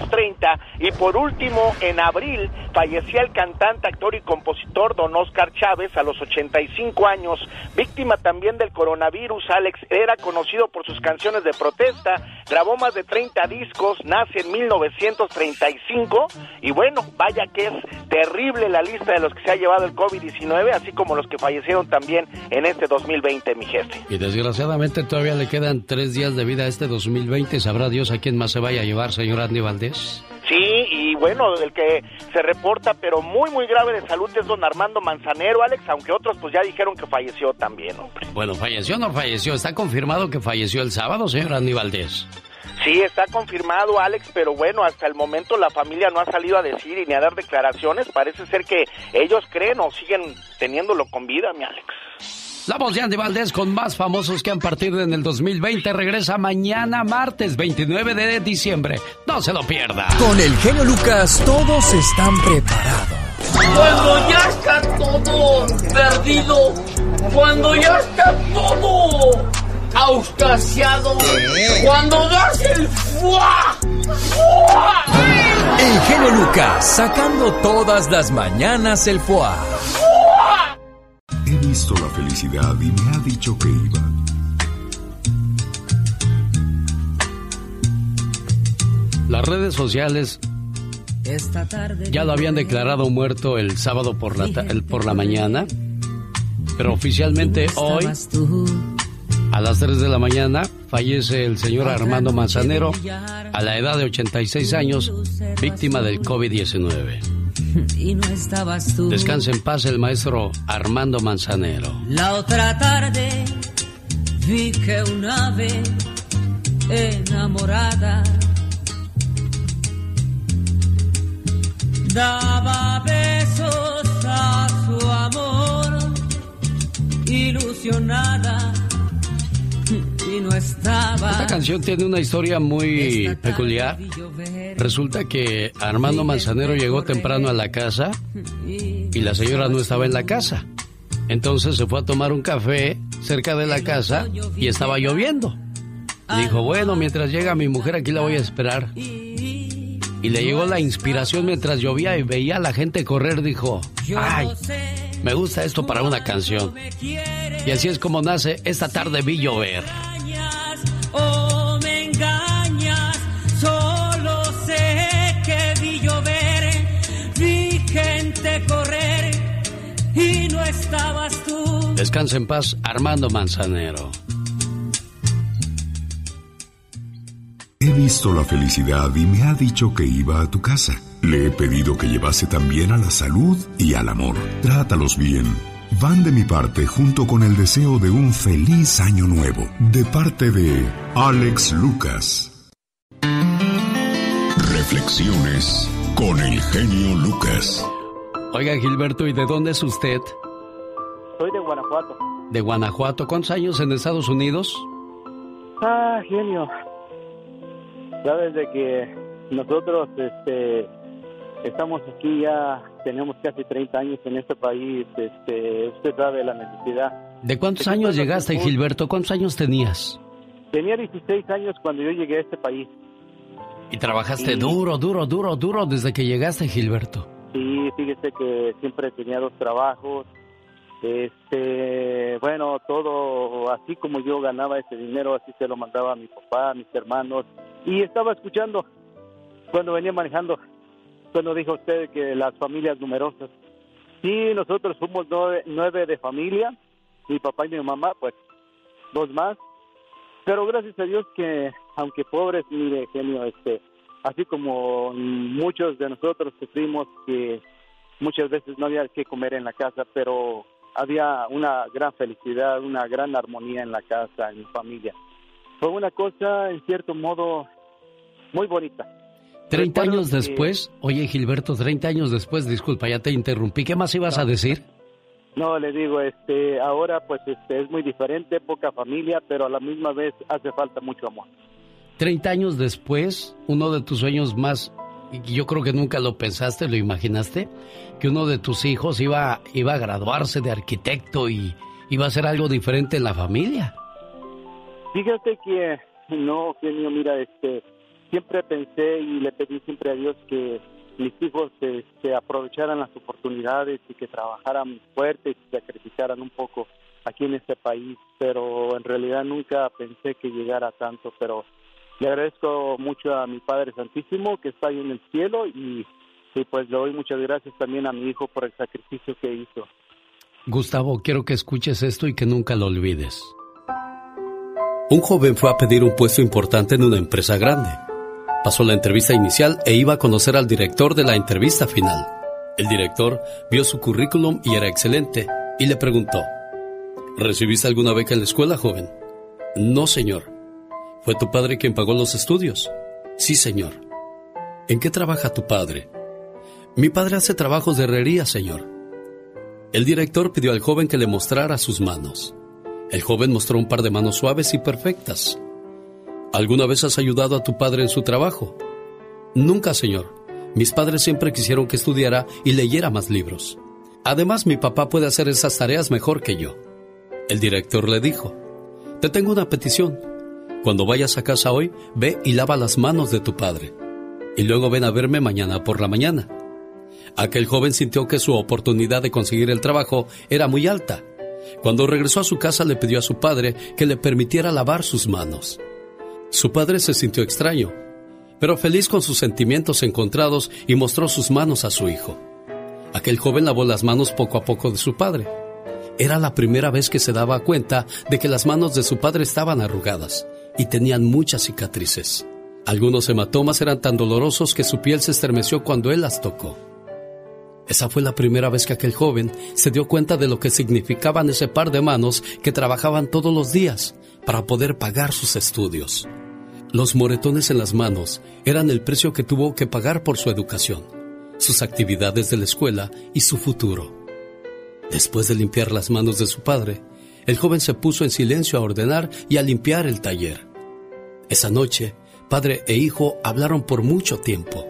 1930 y por último, en abril, fallecía el cantante, actor y compositor Don Oscar Chávez a los 85 años, víctima también del coronavirus. Alex era conocido por sus canciones de protesta, grabó más de 30 discos, nace en 1935 y bueno, vaya que es terrible la lista de los que se ha llevado el COVID-19, así como los que fallecieron también en este 2020, mi jefe. Y desgraciadamente todavía le quedan tres días de vida a este 2020. Sabrá Dios a quién más se vaya a llevar, señor Andy Valdés. Sí, y bueno, el que se reporta, pero muy, muy grave de salud es don Armando Manzanero, Alex, aunque otros pues ya dijeron que falleció también, hombre. Bueno, ¿falleció o no falleció? ¿Está confirmado que falleció el sábado, señor Andy Valdés? Sí, está confirmado, Alex, pero bueno, hasta el momento la familia no ha salido a decir y ni a dar declaraciones. Parece ser que ellos creen o siguen teniéndolo con vida, mi Alex. La voz de Andy Valdés con más famosos que han partido en el 2020 regresa mañana martes 29 de diciembre. No se lo pierda. Con el genio Lucas todos están preparados. Cuando ya está todo perdido, cuando ya está todo auscasiado, cuando das el fuá, El genio Lucas sacando todas las mañanas el fuá. He visto la felicidad y me ha dicho que iba. Las redes sociales ya lo habían declarado muerto el sábado por la, el, por la mañana, pero oficialmente hoy, a las 3 de la mañana, fallece el señor Armando Manzanero a la edad de 86 años, víctima del COVID-19. [LAUGHS] Y no estabas tú. Descanse en paz el maestro Armando Manzanero. La otra tarde vi que un ave enamorada daba besos a su amor, ilusionada y no estaba. Esta canción tiene una historia muy peculiar. Resulta que Armando Manzanero llegó temprano a la casa y la señora no estaba en la casa. Entonces se fue a tomar un café cerca de la casa y estaba lloviendo. Dijo, bueno, mientras llega mi mujer aquí la voy a esperar. Y le llegó la inspiración mientras llovía y veía a la gente correr. Dijo, ay, me gusta esto para una canción. Y así es como nace Esta tarde vi llover. Estabas tú. Descansa en paz, Armando Manzanero. He visto la felicidad y me ha dicho que iba a tu casa. Le he pedido que llevase también a la salud y al amor. Trátalos bien. Van de mi parte junto con el deseo de un feliz año nuevo. De parte de Alex Lucas. Reflexiones con el genio Lucas. Oiga, Gilberto, ¿y de dónde es usted? Soy de Guanajuato. De Guanajuato. ¿Cuántos años en Estados Unidos? Ah, genio. Sabes de que nosotros este, estamos aquí ya, tenemos casi 30 años en este país. Este, usted sabe la necesidad. ¿De cuántos años llegaste, Gilberto? ¿Cuántos años tenías? Tenía 16 años cuando yo llegué a este país. Y trabajaste duro, duro, duro, duro desde que llegaste, Gilberto. Sí, fíjese que siempre tenía dos trabajos. Este, bueno, todo así como yo ganaba ese dinero, así se lo mandaba a mi papá, a mis hermanos. Y estaba escuchando cuando venía manejando, cuando dijo usted que las familias numerosas. Sí, nosotros somos nueve, nueve de familia, mi papá y mi mamá, pues dos más. Pero gracias a Dios que, aunque pobres, mire, genio, este, así como muchos de nosotros sufrimos que muchas veces no había que comer en la casa, pero había una gran felicidad, una gran armonía en la casa, en mi familia. Fue una cosa, en cierto modo, muy bonita. 30 años después, oye Gilberto, 30 años después, disculpa, ya te interrumpí, ¿qué más ibas a decir? No, le digo, este, ahora pues este, es muy diferente, poca familia, pero a la misma vez hace falta mucho amor. 30 años después, uno de tus sueños más, yo creo que nunca lo pensaste, lo imaginaste, que uno de tus hijos iba, iba a graduarse de arquitecto y iba a hacer algo diferente en la familia. Fíjate que, no, genio, mira, este, siempre pensé y le pedí siempre a Dios que mis hijos este, aprovecharan las oportunidades y que trabajaran fuerte y sacrificaran un poco aquí en este país, pero en realidad nunca pensé que llegara tanto, pero le agradezco mucho a mi Padre Santísimo que está ahí en el cielo y, y pues le doy muchas gracias también a mi hijo por el sacrificio que hizo. Gustavo, quiero que escuches esto y que nunca lo olvides. Un joven fue a pedir un puesto importante en una empresa grande. Pasó la entrevista inicial e iba a conocer al director de la entrevista final. El director vio su currículum y era excelente y le preguntó, ¿Recibiste alguna beca en la escuela, joven? No, señor. ¿Fue tu padre quien pagó los estudios? Sí, señor. ¿En qué trabaja tu padre? Mi padre hace trabajos de herrería, señor. El director pidió al joven que le mostrara sus manos. El joven mostró un par de manos suaves y perfectas. ¿Alguna vez has ayudado a tu padre en su trabajo? Nunca, señor. Mis padres siempre quisieron que estudiara y leyera más libros. Además, mi papá puede hacer esas tareas mejor que yo. El director le dijo, Te tengo una petición. Cuando vayas a casa hoy, ve y lava las manos de tu padre. Y luego ven a verme mañana por la mañana. Aquel joven sintió que su oportunidad de conseguir el trabajo era muy alta. Cuando regresó a su casa le pidió a su padre que le permitiera lavar sus manos. Su padre se sintió extraño, pero feliz con sus sentimientos encontrados y mostró sus manos a su hijo. Aquel joven lavó las manos poco a poco de su padre. Era la primera vez que se daba cuenta de que las manos de su padre estaban arrugadas y tenían muchas cicatrices. Algunos hematomas eran tan dolorosos que su piel se estremeció cuando él las tocó. Esa fue la primera vez que aquel joven se dio cuenta de lo que significaban ese par de manos que trabajaban todos los días para poder pagar sus estudios. Los moretones en las manos eran el precio que tuvo que pagar por su educación, sus actividades de la escuela y su futuro. Después de limpiar las manos de su padre, el joven se puso en silencio a ordenar y a limpiar el taller. Esa noche, padre e hijo hablaron por mucho tiempo.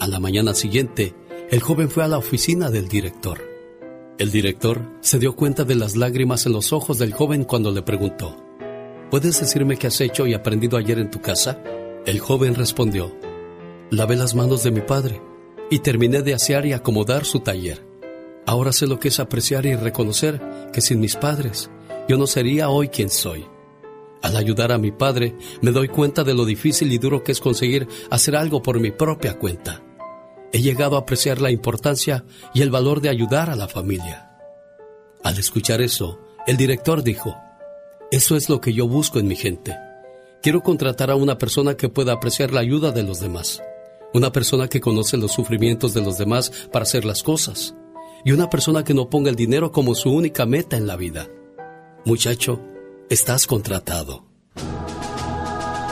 A la mañana siguiente, el joven fue a la oficina del director. El director se dio cuenta de las lágrimas en los ojos del joven cuando le preguntó, ¿Puedes decirme qué has hecho y aprendido ayer en tu casa? El joven respondió, Lavé las manos de mi padre y terminé de asear y acomodar su taller. Ahora sé lo que es apreciar y reconocer que sin mis padres yo no sería hoy quien soy. Al ayudar a mi padre me doy cuenta de lo difícil y duro que es conseguir hacer algo por mi propia cuenta he llegado a apreciar la importancia y el valor de ayudar a la familia. Al escuchar eso, el director dijo, eso es lo que yo busco en mi gente. Quiero contratar a una persona que pueda apreciar la ayuda de los demás, una persona que conoce los sufrimientos de los demás para hacer las cosas, y una persona que no ponga el dinero como su única meta en la vida. Muchacho, estás contratado.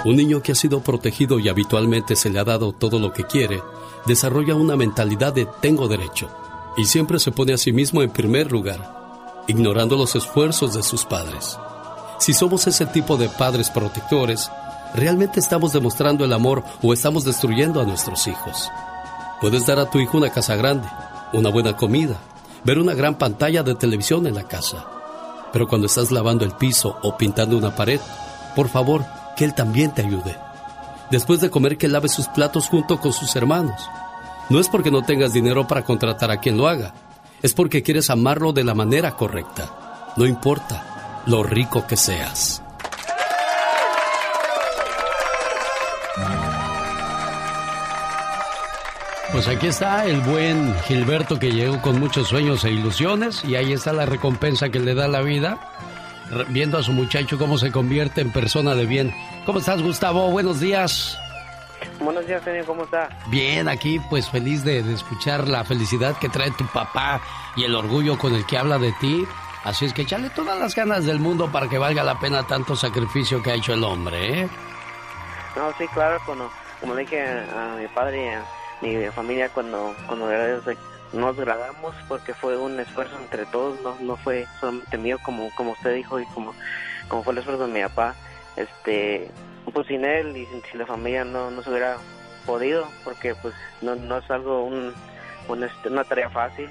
Un niño que ha sido protegido y habitualmente se le ha dado todo lo que quiere, desarrolla una mentalidad de tengo derecho y siempre se pone a sí mismo en primer lugar, ignorando los esfuerzos de sus padres. Si somos ese tipo de padres protectores, ¿realmente estamos demostrando el amor o estamos destruyendo a nuestros hijos? Puedes dar a tu hijo una casa grande, una buena comida, ver una gran pantalla de televisión en la casa. Pero cuando estás lavando el piso o pintando una pared, por favor, que él también te ayude después de comer que lave sus platos junto con sus hermanos. No es porque no tengas dinero para contratar a quien lo haga, es porque quieres amarlo de la manera correcta. No importa lo rico que seas. Pues aquí está el buen Gilberto que llegó con muchos sueños e ilusiones y ahí está la recompensa que le da la vida viendo a su muchacho cómo se convierte en persona de bien. ¿Cómo estás, Gustavo? Buenos días. Buenos días, señor. ¿Cómo está? Bien, aquí pues feliz de, escuchar la felicidad que trae tu papá y el orgullo con el que habla de ti. Así es que échale todas las ganas del mundo para que valga la pena tanto sacrificio que ha hecho el hombre, ¿eh? No, sí, claro, como, como le dije a, mi padre a mi familia cuando, cuando nos agradamos porque fue un esfuerzo entre todos, no, no fue solamente mío como, como usted dijo y como, como fue el esfuerzo de mi papá. Este, pues sin él y sin, la familia no, no se hubiera podido porque pues no, no es algo, un, este, una tarea fácil.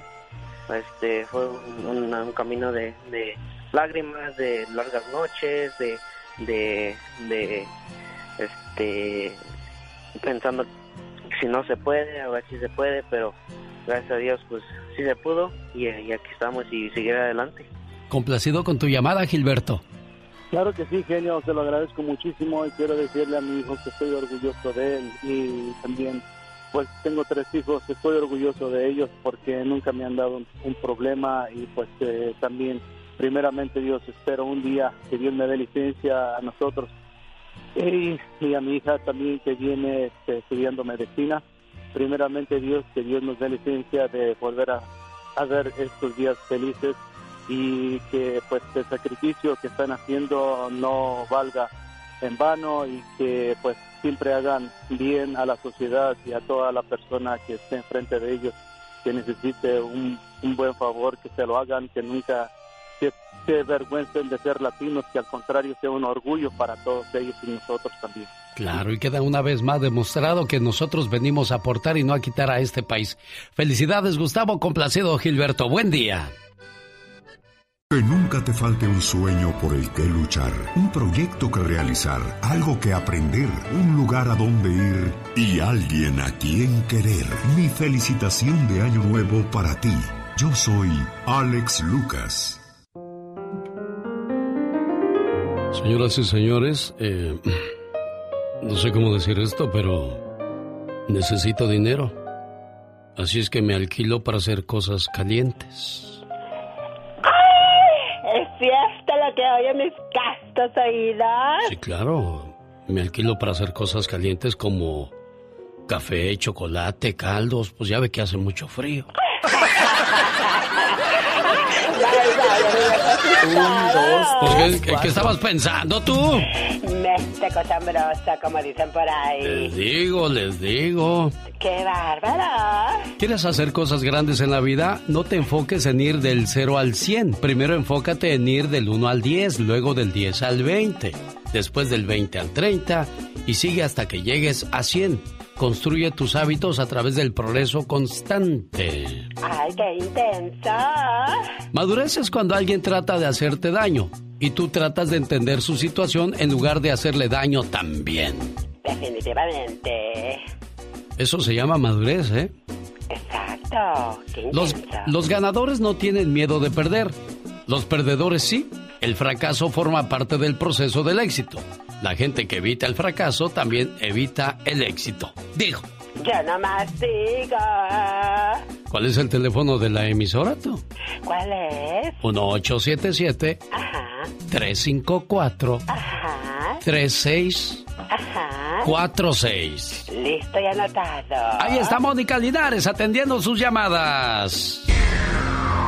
Este, fue un, un, camino de, de, lágrimas, de largas noches, de, de, de este, pensando si no se puede, a ver si se puede, pero gracias a Dios, pues sí se pudo y, aquí estamos y seguir adelante. Complacido con tu llamada, Gilberto. Claro que sí, genio, se lo agradezco muchísimo y quiero decirle a mi hijo que estoy orgulloso de él y también pues tengo tres hijos, estoy orgulloso de ellos porque nunca me han dado un, problema y pues eh, también primeramente Dios espero un día que Dios me dé licencia a nosotros y, y a mi hija también que viene este, estudiando medicina. Primeramente Dios, que Dios nos dé licencia de volver a, ver estos días felices y que pues el sacrificio que están haciendo no valga en vano y que pues siempre hagan bien a la sociedad y a toda la persona que esté enfrente de ellos, que necesite un, un buen favor, que se lo hagan, que nunca se, se avergüencen de ser latinos, que al contrario sea un orgullo para todos ellos y nosotros también. Claro, y queda una vez más demostrado que nosotros venimos a aportar y no a quitar a este país. Felicidades, Gustavo, complacido, Gilberto. Buen día. Que nunca te falte un sueño por el que luchar, un proyecto que realizar, algo que aprender, un lugar a donde ir y alguien a quien querer. Mi felicitación de Año Nuevo para ti. Yo soy Alex Lucas. Señoras y señores, eh, no sé cómo decir esto, pero necesito dinero. Así es que me alquilo para hacer cosas calientes. ¿Es cierto lo que oye mis castos oídos? Sí, claro. Me alquilo para hacer cosas calientes como café, chocolate, caldos. Pues ya ve que hace mucho frío. [LAUGHS] Pues, ¿qué, qué estabas pensando tú? Meste cosa ambrosa, como dicen por ahí. Les digo, les digo. ¡Qué bárbaro! ¿Quieres hacer cosas grandes en la vida? No te enfoques en ir del 0 al 100. Primero enfócate en ir del 1 al 10, luego del 10 al 20, después del 20 al 30 y sigue hasta que llegues a 100. Construye tus hábitos a través del progreso constante. ¡Ay, qué intenso! Madurez es cuando alguien trata de hacerte daño y tú tratas de entender su situación en lugar de hacerle daño también. Definitivamente. Eso se llama madurez, ¿eh? Exacto. Qué los ganadores no tienen miedo de perder. Los perdedores sí. El fracaso forma parte del proceso del éxito. La gente que evita el fracaso también evita el éxito. Dijo. Yo nomás digo. ¿Cuál es el teléfono de la emisora tú? ¿Cuál es? 1877 Ajá. 354 Ajá. 3646. Listo y anotado. Ahí está Mónica Linares atendiendo sus llamadas.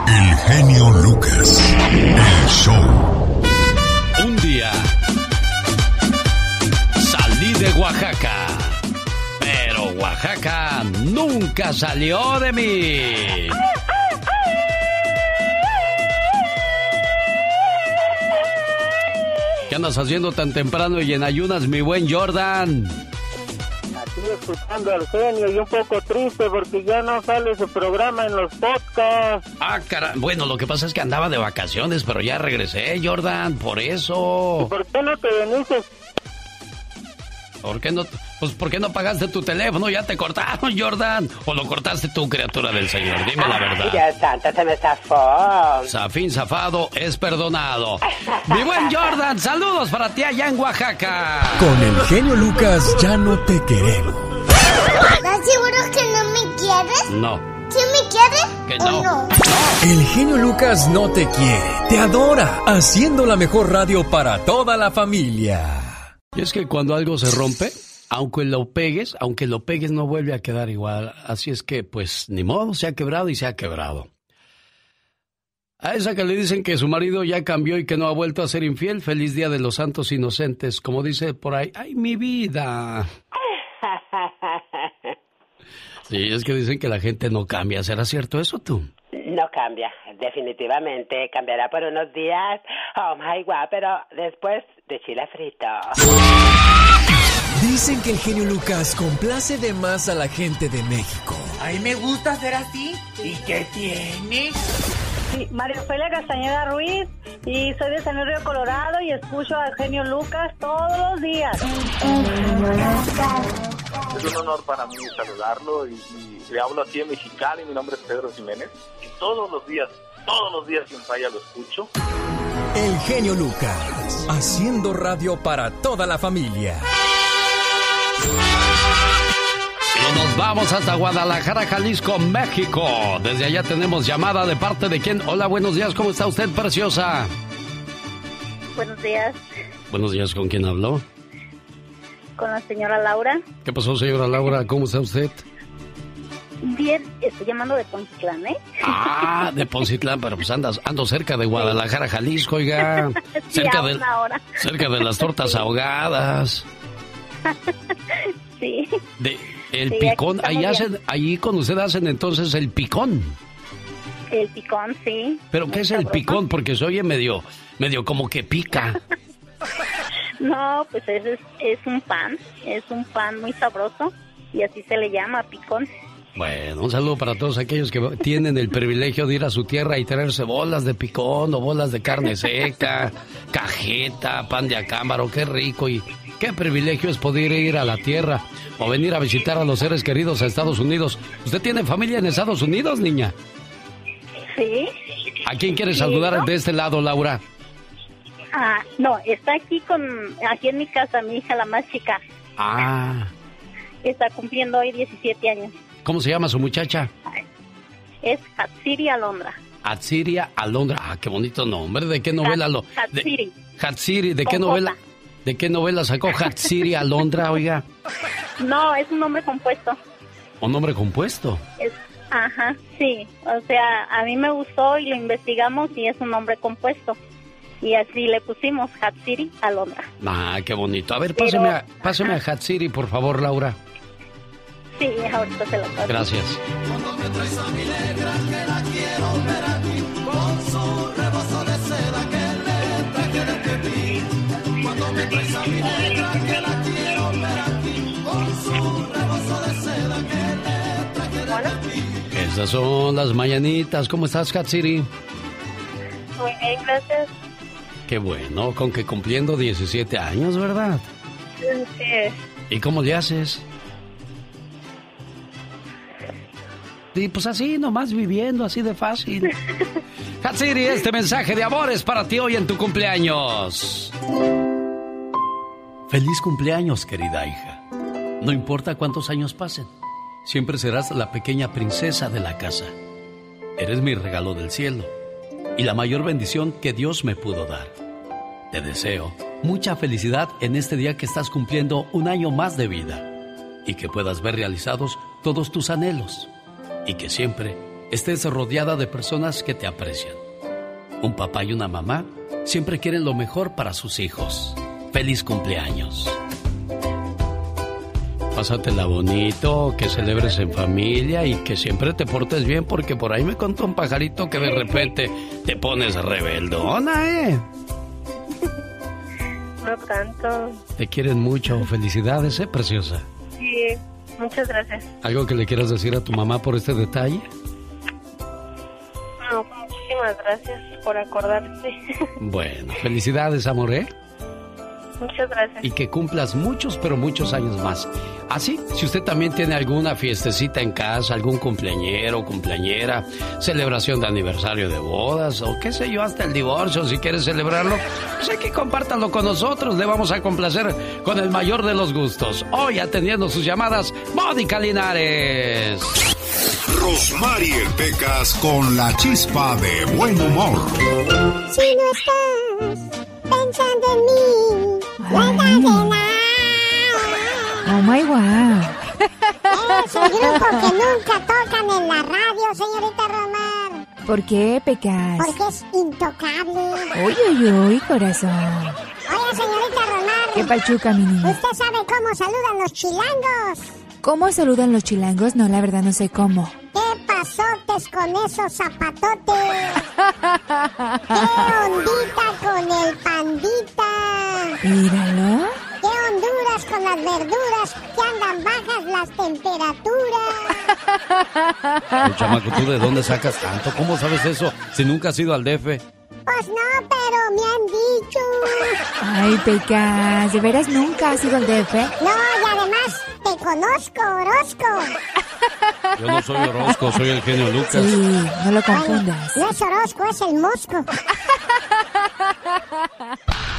El genio Lucas. El show. De Oaxaca, pero Oaxaca nunca salió de mí. ¿Qué andas haciendo tan temprano y en ayunas, mi buen Jordan? Aquí escuchando al genio y un poco triste porque ya no sale su programa en los podcasts. Ah, cara. Bueno, lo que pasa es que andaba de vacaciones, pero ya regresé, Jordan, por eso. ¿Por qué no te viniste? ¿Por qué no? Pues, ¿por qué no pagaste tu teléfono? Ya te cortaron, Jordan. ¿O lo cortaste tú, criatura del Señor? Dime la verdad. Dios santo, se me zafó. Zafín zafado es perdonado. Mi buen Jordan, saludos para ti allá en Oaxaca. Con el genio Lucas ya no te queremos. ¿Estás seguro que no me quieres? No, ¿Sí me quieres? que ¿O no. El genio Lucas no te quiere, te adora, haciendo la mejor radio para toda la familia. Y es que cuando algo se rompe, aunque lo pegues, aunque lo pegues no vuelve a quedar igual. Así es que, pues, ni modo, se ha quebrado y se ha quebrado. A esa que le dicen que su marido ya cambió y que no ha vuelto a ser infiel, feliz día de los santos inocentes. Como dice por ahí, ¡ay, mi vida! [LAUGHS] Sí, es que dicen que la gente no cambia. ¿Será cierto eso tú? No cambia, definitivamente. Cambiará por unos días. Oh my god, pero después de chile frito. Dicen que el genio Lucas complace de más a la gente de México. A mí me gusta ser así. ¿Y qué tiene? Sí, María Ofelia Castañeda Ruiz y soy de San Luis Río Colorado y escucho al genio Lucas todos los días. Es un honor para mí saludarlo y, y le hablo aquí en Mexicali. Mi nombre es Pedro Jiménez y todos los días, todos los días sin falla lo escucho. El genio Lucas, haciendo radio para toda la familia. Y nos vamos hasta Guadalajara, Jalisco, México. Desde allá tenemos llamada de parte de quién. Hola, buenos días, ¿cómo está usted, preciosa? Buenos días, Buenos días, ¿con quién habló? con la señora Laura. ¿Qué pasó, señora Laura? ¿Cómo está usted? Bien, estoy llamando de Poncitlán, ¿eh? Ah, de [LAUGHS] Poncitlán, pero pues andas, ando cerca de Guadalajara, Jalisco, oiga. Sí, cerca, de, cerca de las tortas ahogadas. Sí. De, el Sí, picón, ahí hacen, ahí con usted hacen entonces el picón. El picón, sí. ¿Pero qué es el sabroso. picón? Porque se oye medio, medio como que pica. [LAUGHS] No, pues es, es, es un pan, es un pan muy sabroso y así se le llama picón. Bueno, un saludo para todos aquellos que tienen el privilegio de ir a su tierra y traerse bolas de picón o bolas de carne seca, [LAUGHS] cajeta, pan de acámbaro, qué rico y qué privilegio es poder ir a la tierra o venir a visitar a los seres queridos a Estados Unidos. ¿Usted tiene familia en Estados Unidos, niña? Sí. ¿A quién quiere saludar de este lado, Laura? Ah, no, está aquí con, aquí en mi casa, mi hija la más chica, Ah, está cumpliendo hoy 17 años. ¿Cómo se llama su muchacha? Es Hatsiri Alondra. Atsiria Alondra. Ah, qué bonito nombre. ¿De qué novela lo? de- Hatsiri. Hatsiri, ¿de qué Con novela? J. ¿De qué novela sacó Hatsiri Alondra, oiga? [LAUGHS] No, es un nombre compuesto. ¿Un nombre compuesto? Es, ajá, sí. O sea, a mí me gustó y lo investigamos y es un nombre compuesto. Y así le pusimos Hatsiri Alondra. Ah, qué bonito. A ver, Pero- páseme a, páseme a Hatsiri, por favor, Laura. Sí, ahorita se lo paso. Gracias. Cuando me traes a mi negra que la quiero ver aquí con su rebozo de seda que le traje de Tepic. Cuando me traes a mi negra que la quiero ver aquí con su rebozo de seda que le traje de Tepic. Esas son las mañanitas. ¿Cómo estás, Hatsiri? Muy bien, gracias. Qué bueno, con que cumpliendo 17 años, ¿verdad? Sí. ¿Y cómo le haces? Sí, pues así, nomás viviendo, así de fácil. [LAUGHS] Hatsiri, este mensaje de amor es para ti hoy en tu cumpleaños. Feliz cumpleaños, querida hija. No importa cuántos años pasen, siempre serás la pequeña princesa de la casa. Eres mi regalo del cielo y la mayor bendición que Dios me pudo dar. Te deseo mucha felicidad en este día que estás cumpliendo un año más de vida y que puedas ver realizados todos tus anhelos y que siempre estés rodeada de personas que te aprecian. Un papá y una mamá siempre quieren lo mejor para sus hijos. Feliz cumpleaños. Pásatela bonito, que celebres en familia y que siempre te portes bien porque por ahí me contó un pajarito que de repente te pones rebeldona, ¿eh? [LAUGHS] No tanto. Te quieren mucho. Felicidades, ¿eh, preciosa? Sí, muchas gracias. ¿Algo que le quieras decir a tu mamá por este detalle? No, muchísimas gracias por acordarte. [LAUGHS] Bueno, felicidades, amor, ¿eh? Muchas gracias. Y que cumplas muchos, pero muchos años más. Así, si usted también tiene alguna fiestecita en casa, algún cumpleañero, cumpleañera, celebración de aniversario de bodas o qué sé yo, hasta el divorcio, si quiere celebrarlo, pues aquí compártalo con nosotros. Le vamos a complacer con el mayor de los gustos. Hoy atendiendo sus llamadas, Mónica Linares. Rosmarie Pecas con la chispa de buen humor. Si no estás pensando en mí. Oh my wow. Ese grupo que nunca tocan en la radio, señorita Romar. ¿Por qué pecas? Porque es intocable. Uy, uy, uy, corazón. Oye, señorita Romar. ¿Qué pachuca, mi niña? ¿Usted sabe cómo saludan los chilangos? ¿Cómo saludan los chilangos? No, la verdad no sé cómo. ¿Qué pasotes con esos zapatotes? ¿Qué ondita con el pandita? Míralo. ¿Qué honduras con las verduras que andan bajas las temperaturas? [LAUGHS] Chamaco, ¿tú de dónde sacas tanto? ¿Cómo sabes eso si nunca has ido al DF? Pues no, pero me han dicho. Ay, pecas. ¿De veras nunca has ido al DF? No, y además te conozco, Orozco. Yo no soy Orozco, soy el genio Lucas. Sí, no lo confundas. No es Orozco, es el Mosco.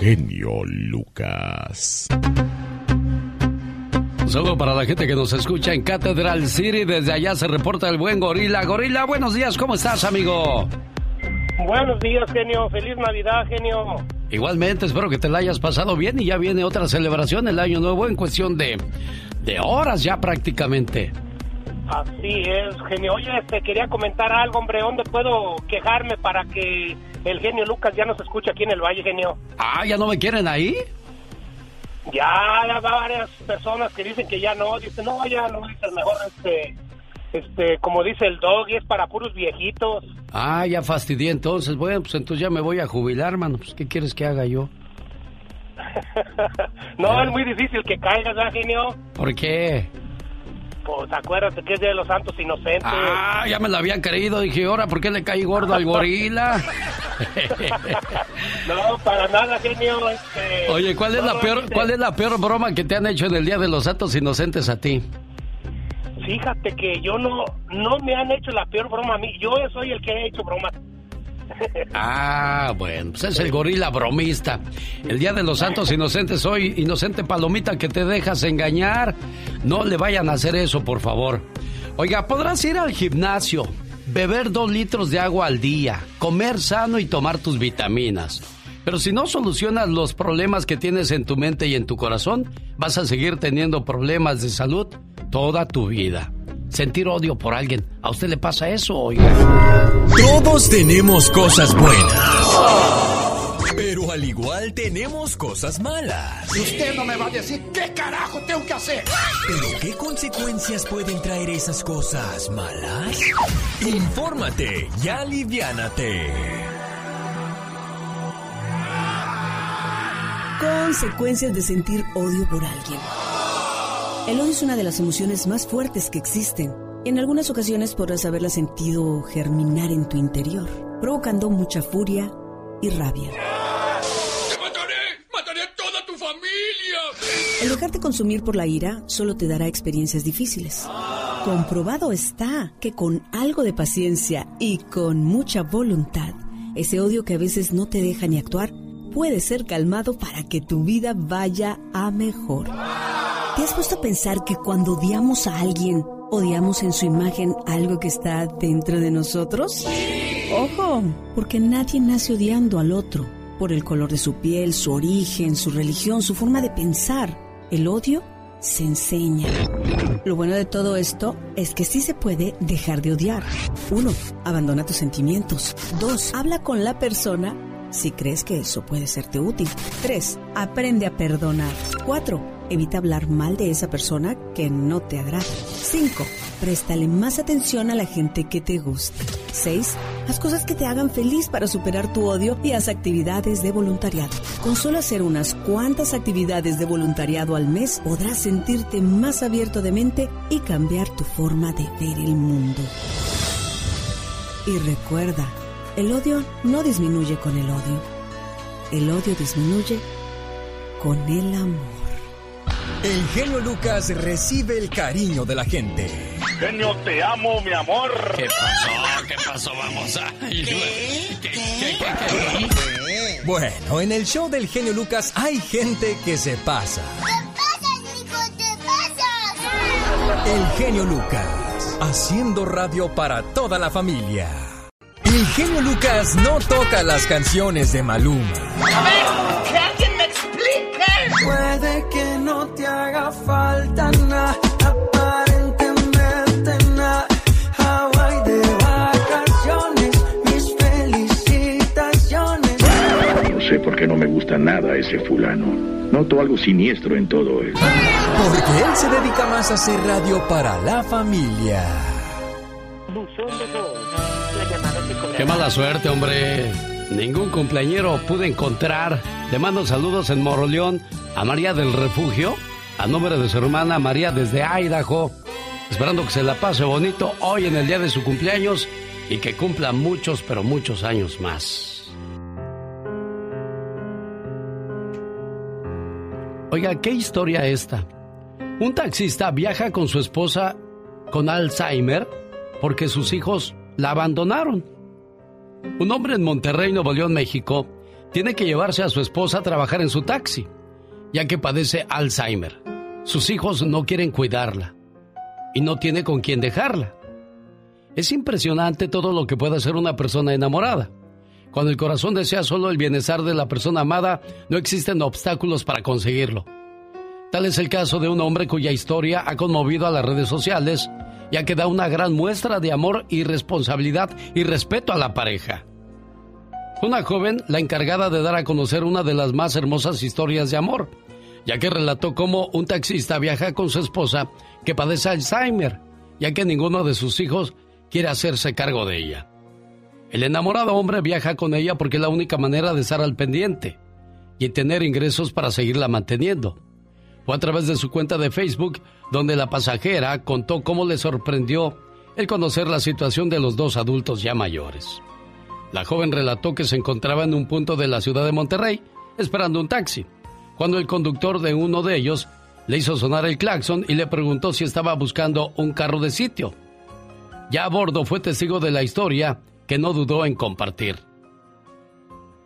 Genio Lucas. Un saludo para la gente que nos escucha en Catedral City. Desde allá se reporta el buen Gorila. Gorila, buenos días, ¿cómo estás, amigo? Buenos días, genio. Feliz Navidad, genio. Igualmente, espero que te la hayas pasado bien y ya viene otra celebración, el Año Nuevo, en cuestión de, de horas ya prácticamente. Así es, genio. Oye, este, quería comentar algo, hombre. ¿Dónde puedo quejarme para que el genio Lucas ya nos escuche aquí en el Valle, genio? Ah, ¿ya no me quieren ahí? Ya, ya va varias personas que dicen que ya no. Dicen, no, ya no, dices mejor este, este, como dice el dog, es para puros viejitos. Ah, ya fastidié entonces. Bueno, pues entonces ya me voy a jubilar, mano. Pues, ¿qué quieres que haga yo? [LAUGHS] no, es muy difícil que caigas, ¿verdad, genio? ¿Por qué? Pues acuérdate que es Día de los Santos Inocentes. Ah, ya me lo había creído. Dije, ahora, ¿por qué le caí gordo al gorila? [LAUGHS] no, para nada, genio. Este, Oye, ¿cuál es, la peor, este, ¿cuál es la peor broma que te han hecho en el Día de los Santos Inocentes a ti? Fíjate que yo no, no me han hecho la peor broma a mí. Yo soy el que he hecho bromas. Ah, bueno, pues es el gorila bromista. El Día de los Santos Inocentes, soy inocente palomita que te dejas engañar. No le vayan a hacer eso, por favor. Oiga, podrás ir al gimnasio, beber dos litros de agua al día, comer sano y tomar tus vitaminas. Pero si no solucionas los problemas que tienes en tu mente y en tu corazón, vas a seguir teniendo problemas de salud toda tu vida. Sentir odio por alguien, ¿a usted le pasa eso, oiga? Todos tenemos cosas buenas. Pero al igual tenemos cosas malas. Usted no me va a decir qué carajo tengo que hacer. ¿Pero qué consecuencias pueden traer esas cosas malas? Infórmate y aliviánate. Consecuencias de sentir odio por alguien. El odio es una de las emociones más fuertes que existen. En algunas ocasiones podrás haberla sentido germinar en tu interior, provocando mucha furia y rabia. ¡Te mataré! ¡Mataré a toda tu familia! El dejarte consumir por la ira solo te dará experiencias difíciles. Comprobado está que con algo de paciencia y con mucha voluntad, ese odio que a veces no te deja ni actuar puede ser calmado para que tu vida vaya a mejor. ¿Te has puesto a pensar que cuando odiamos a alguien, odiamos en su imagen algo que está dentro de nosotros? Ojo, porque nadie nace odiando al otro por el color de su piel, su origen, su religión, su forma de pensar. El odio se enseña. Lo bueno de todo esto es que sí se puede dejar de odiar. Uno, abandona tus sentimientos. Dos, habla con la persona si crees que eso puede serte útil. 3. Aprende a perdonar. 4. Evita hablar mal de esa persona que no te agrada. 5. Préstale más atención a la gente que te gusta. 6. Haz cosas que te hagan feliz para superar tu odio y haz actividades de voluntariado. Con solo hacer unas cuantas actividades de voluntariado al mes podrás sentirte más abierto de mente y cambiar tu forma de ver el mundo. Y recuerda, el odio no disminuye con el odio. El odio disminuye con el amor. El genio Lucas recibe el cariño de la gente. Genio, te amo, mi amor. ¿Qué pasó? ¿Qué pasó? Vamos a... ¿Qué? ¿Qué, qué, qué, Bueno, en el show del genio Lucas hay gente que se pasa. El genio Lucas, haciendo radio para toda la familia. El genio Lucas no toca las canciones de Maluma. A ver, mis felicitaciones. No sé por qué no me gusta nada ese fulano. Noto algo siniestro en todo él. Porque él se dedica más a hacer radio para la familia. Qué mala suerte, hombre. Ningún cumpleañero pude encontrar. Le mando saludos en Moroleón a María del Refugio, a nombre de su hermana María desde Idaho. Esperando que se la pase bonito hoy en el día de su cumpleaños y que cumpla muchos, pero muchos años más. Oiga, ¿qué historia esta? Un taxista viaja con su esposa con Alzheimer porque sus hijos la abandonaron. Un hombre en Monterrey, Nuevo León, México, tiene que llevarse a su esposa a trabajar en su taxi, ya que padece Alzheimer. Sus hijos no quieren cuidarla y no tiene con quién dejarla. Es impresionante todo lo que puede hacer una persona enamorada. Cuando el corazón desea solo el bienestar de la persona amada, no existen obstáculos para conseguirlo. Tal es el caso de un hombre cuya historia ha conmovido a las redes sociales, ya que da una gran muestra de amor y responsabilidad y respeto a la pareja. Una joven, la encargada de dar a conocer una de las más hermosas historias de amor, ya que relató cómo un taxista viaja con su esposa que padece Alzheimer, ya que ninguno de sus hijos quiere hacerse cargo de ella. El enamorado hombre viaja con ella porque es la única manera de estar al pendiente y tener ingresos para seguirla manteniendo. Fue a través de su cuenta de Facebook donde la pasajera contó cómo le sorprendió el conocer la situación de los dos adultos ya mayores. La joven relató que se encontraba en un punto de la ciudad de Monterrey esperando un taxi, cuando el conductor de uno de ellos le hizo sonar el claxon y le preguntó si estaba buscando un carro de sitio. Ya a bordo fue testigo de la historia que no dudó en compartir.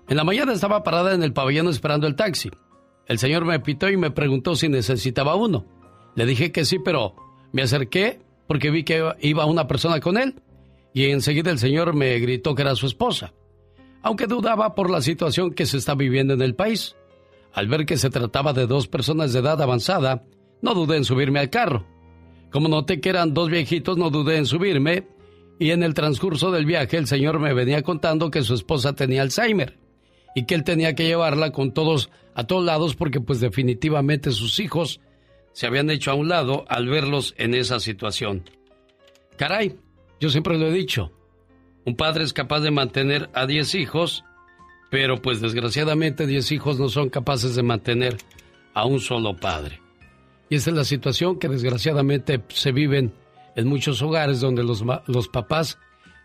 En la mañana estaba parada en el pabellón esperando el taxi. El señor me pitó y me preguntó si necesitaba uno. Le dije que sí, pero me acerqué porque vi que iba una persona con él y enseguida el señor me gritó que era su esposa, aunque dudaba por la situación que se está viviendo en el país. Al ver que se trataba de dos personas de edad avanzada, no dudé en subirme al carro. Como noté que eran dos viejitos, no dudé en subirme y en el transcurso del viaje el señor me venía contando que su esposa tenía Alzheimer y que él tenía que llevarla con todos a todos lados porque pues definitivamente sus hijos se habían hecho a un lado al verlos en esa situación. Caray, yo siempre lo he dicho, un padre es capaz de mantener a 10 hijos, pero pues desgraciadamente 10 hijos no son capaces de mantener a un solo padre. Y esta es la situación que desgraciadamente se viven en muchos hogares donde los, los papás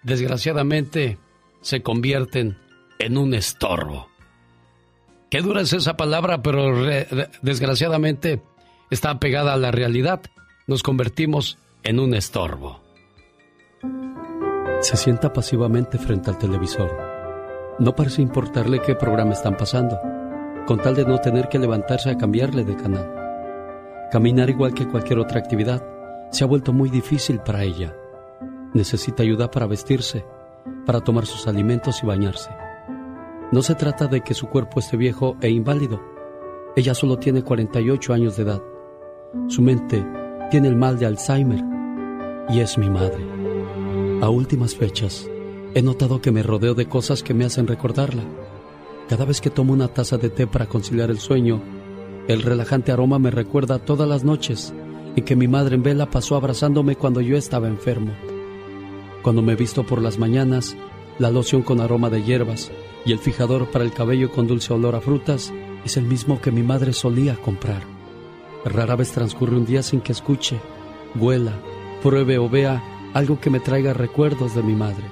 desgraciadamente se convierten en un estorbo. Qué dura es esa palabra, pero desgraciadamente está pegada a la realidad. Nos convertimos en un estorbo. Se sienta pasivamente frente al televisor. No parece importarle qué programa están pasando, con tal de no tener que levantarse a cambiarle de canal. Caminar igual que cualquier otra actividad se ha vuelto muy difícil para ella. Necesita ayuda para vestirse, para tomar sus alimentos y bañarse. No se trata de que su cuerpo esté viejo e inválido. Ella solo tiene 48 años de edad. Su mente tiene el mal de Alzheimer y es mi madre. A últimas fechas, he notado que me rodeo de cosas que me hacen recordarla. Cada vez que tomo una taza de té para conciliar el sueño, el relajante aroma me recuerda todas las noches y que mi madre en vela pasó abrazándome cuando yo estaba enfermo. Cuando me visto por las mañanas, la loción con aroma de hierbas y el fijador para el cabello con dulce olor a frutas es el mismo que mi madre solía comprar. Rara vez transcurre un día sin que escuche, huela, pruebe o vea algo que me traiga recuerdos de mi madre,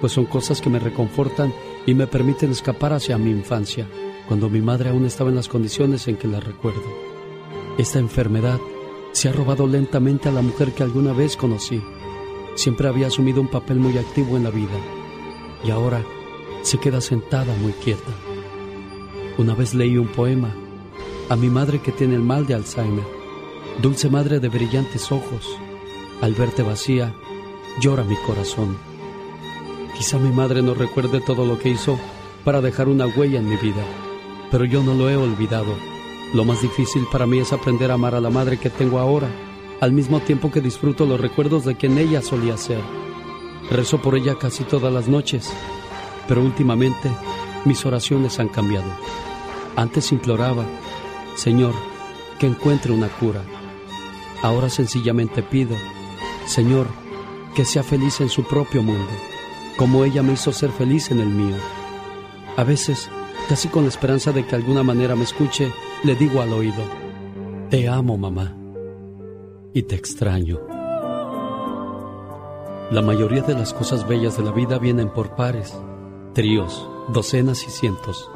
pues son cosas que me reconfortan y me permiten escapar hacia mi infancia, cuando mi madre aún estaba en las condiciones en que la recuerdo. Esta enfermedad se ha robado lentamente a la mujer que alguna vez conocí. Siempre había asumido un papel muy activo en la vida y ahora se queda sentada muy quieta. Una vez leí un poema a mi madre que tiene el mal de Alzheimer. Dulce madre de brillantes ojos, al verte vacía, llora mi corazón. Quizá mi madre no recuerde todo lo que hizo para dejar una huella en mi vida, pero yo no lo he olvidado lo más difícil para mí es aprender a amar a la madre que tengo ahora, al mismo tiempo que disfruto los recuerdos de quien ella solía ser. Rezo por ella casi todas las noches, pero últimamente mis oraciones han cambiado. Antes imploraba, Señor, que encuentre una cura. Ahora sencillamente pido, Señor, que sea feliz en su propio mundo, como ella me hizo ser feliz en el mío. A veces, casi con la esperanza de que alguna manera me escuche, le digo al oído, te amo mamá y te extraño. La mayoría de las cosas bellas de la vida vienen por pares, tríos, docenas y cientos.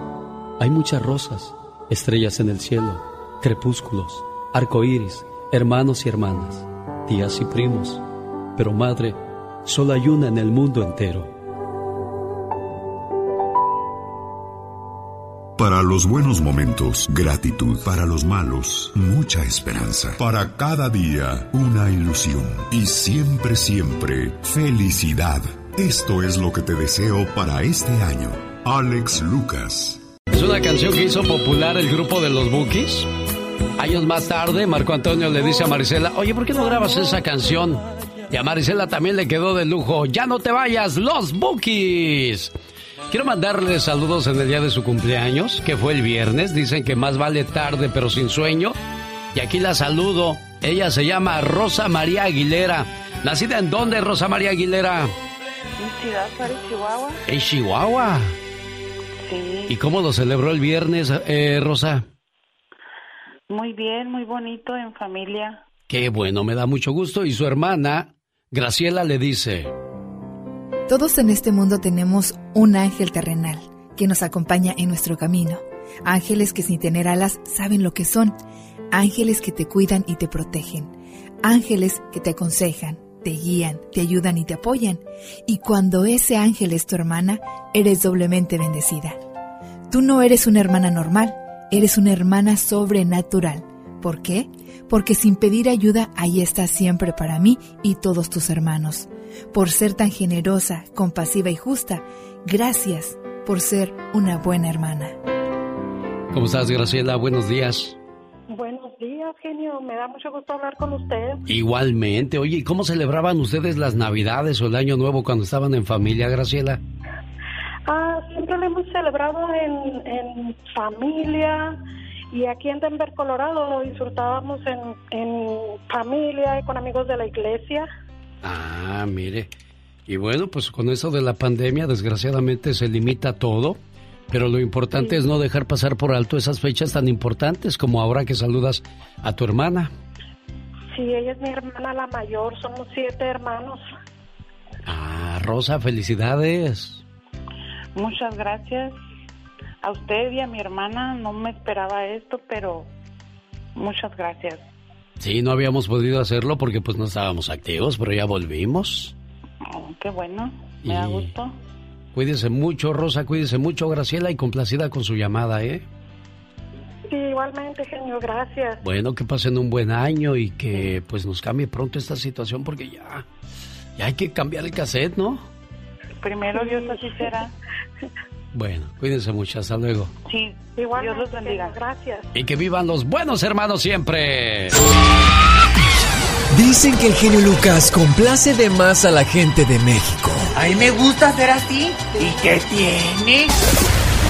Hay muchas rosas, estrellas en el cielo, crepúsculos, arcoíris, hermanos y hermanas, tías y primos, Pero madre, solo hay una en el mundo entero. Para los buenos momentos, gratitud. Para los malos, mucha esperanza. Para cada día, una ilusión. Y siempre, siempre, felicidad. Esto es lo que te deseo para este año. Alex Lucas. Es una canción que hizo popular el grupo de los Bookies. Años más tarde, Marco Antonio le dice a Marisela, oye, ¿por qué no grabas esa canción? Y a Marisela también le quedó de lujo, ya no te vayas, los Bookies. Quiero mandarle saludos en el día de su cumpleaños, que fue el viernes. Dicen que más vale tarde pero sin sueño. Y aquí la saludo. Ella se llama Rosa María Aguilera. ¿Nacida en dónde, Rosa María Aguilera? En Ciudad Juárez, Chihuahua. En Chihuahua. Sí. ¿Y cómo lo celebró el viernes, eh, Rosa? Muy bien, muy bonito, en familia. Qué bueno, me da mucho gusto. Y su hermana, Graciela, le dice... Todos en este mundo tenemos un ángel terrenal que nos acompaña en nuestro camino. Ángeles que sin tener alas saben lo que son. Ángeles que te cuidan y te protegen. Ángeles que te aconsejan, te guían, te ayudan y te apoyan. Y cuando ese ángel es tu hermana, eres doblemente bendecida. Tú no eres una hermana normal, eres una hermana sobrenatural. ¿Por qué? Porque sin pedir ayuda, ahí estás siempre para mí y todos tus hermanos por ser tan generosa, compasiva y justa. Gracias por ser una buena hermana. ¿Cómo estás, Graciela? Buenos días. Buenos días, genio. Me da mucho gusto hablar con usted. Igualmente. Oye, ¿y cómo celebraban ustedes las Navidades o el Año Nuevo cuando estaban en familia, Graciela? Ah, siempre lo hemos celebrado en, en familia y aquí en Denver, Colorado, lo disfrutábamos en, en familia y con amigos de la iglesia. Ah, mire. Y bueno, pues con eso de la pandemia, desgraciadamente se limita todo. Pero lo importante es no dejar pasar por alto esas fechas tan importantes como ahora que saludas a tu hermana. Sí, ella es mi hermana la mayor, somos siete hermanos. Ah, Rosa, felicidades. Muchas gracias. A usted y a mi hermana no me esperaba esto, pero muchas gracias. Sí, no habíamos podido hacerlo porque pues no estábamos activos, pero ya volvimos. Oh, qué bueno, me da gusto. Cuídese mucho, Rosa, cuídese mucho, Graciela, y complacida con su llamada, ¿eh? Sí, igualmente, genio, gracias. Bueno, que pasen un buen año y que pues nos cambie pronto esta situación porque ya, ya hay que cambiar el cassette, ¿no? Primero Dios así será. [LAUGHS] Bueno, cuídense mucho, hasta luego. Sí, igual Dios los bendiga. Gracias. Y que vivan los buenos hermanos siempre. Dicen que el genio Lucas complace de más a la gente de México. A mí me gusta ser así. ¿Y qué tiene?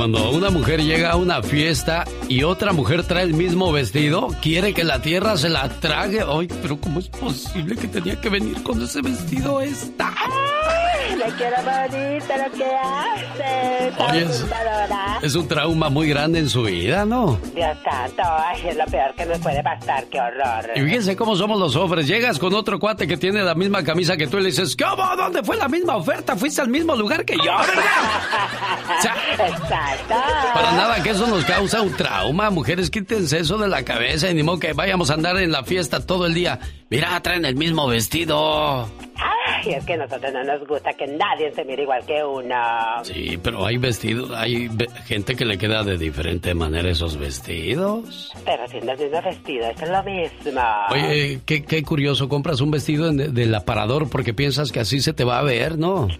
Cuando una mujer llega a una fiesta y otra mujer trae el mismo vestido, quiere que la tierra se la trague. Ay, pero ¿cómo es posible que tenía que venir con ese vestido esta? Le quiero morir, pero ¿qué hace? Oye, es, es un trauma muy grande en su vida, ¿no? Dios santo, ay, es lo peor que nos puede pasar, qué horror. Y fíjense cómo somos los hombres. Llegas con otro cuate que tiene la misma camisa que tú y le dices, ¿cómo? ¿Dónde fue la misma oferta? Fuiste al mismo lugar que yo, ¿verdad? O sea, Exacto. Para nada que eso nos causa un trauma. Mujeres, quítense eso de la cabeza y ni modo que vayamos a andar en la fiesta todo el día. Mira, traen el mismo vestido. Ay, es que a nosotros no nos gusta que nadie se mire igual que uno. Sí, pero hay vestidos, hay ve- gente que le queda de diferente manera esos vestidos. Pero siendo el mismo vestido, es lo mismo. Oye, qué, qué curioso, compras un vestido en- del aparador porque piensas que así se te va a ver, ¿no? [LAUGHS]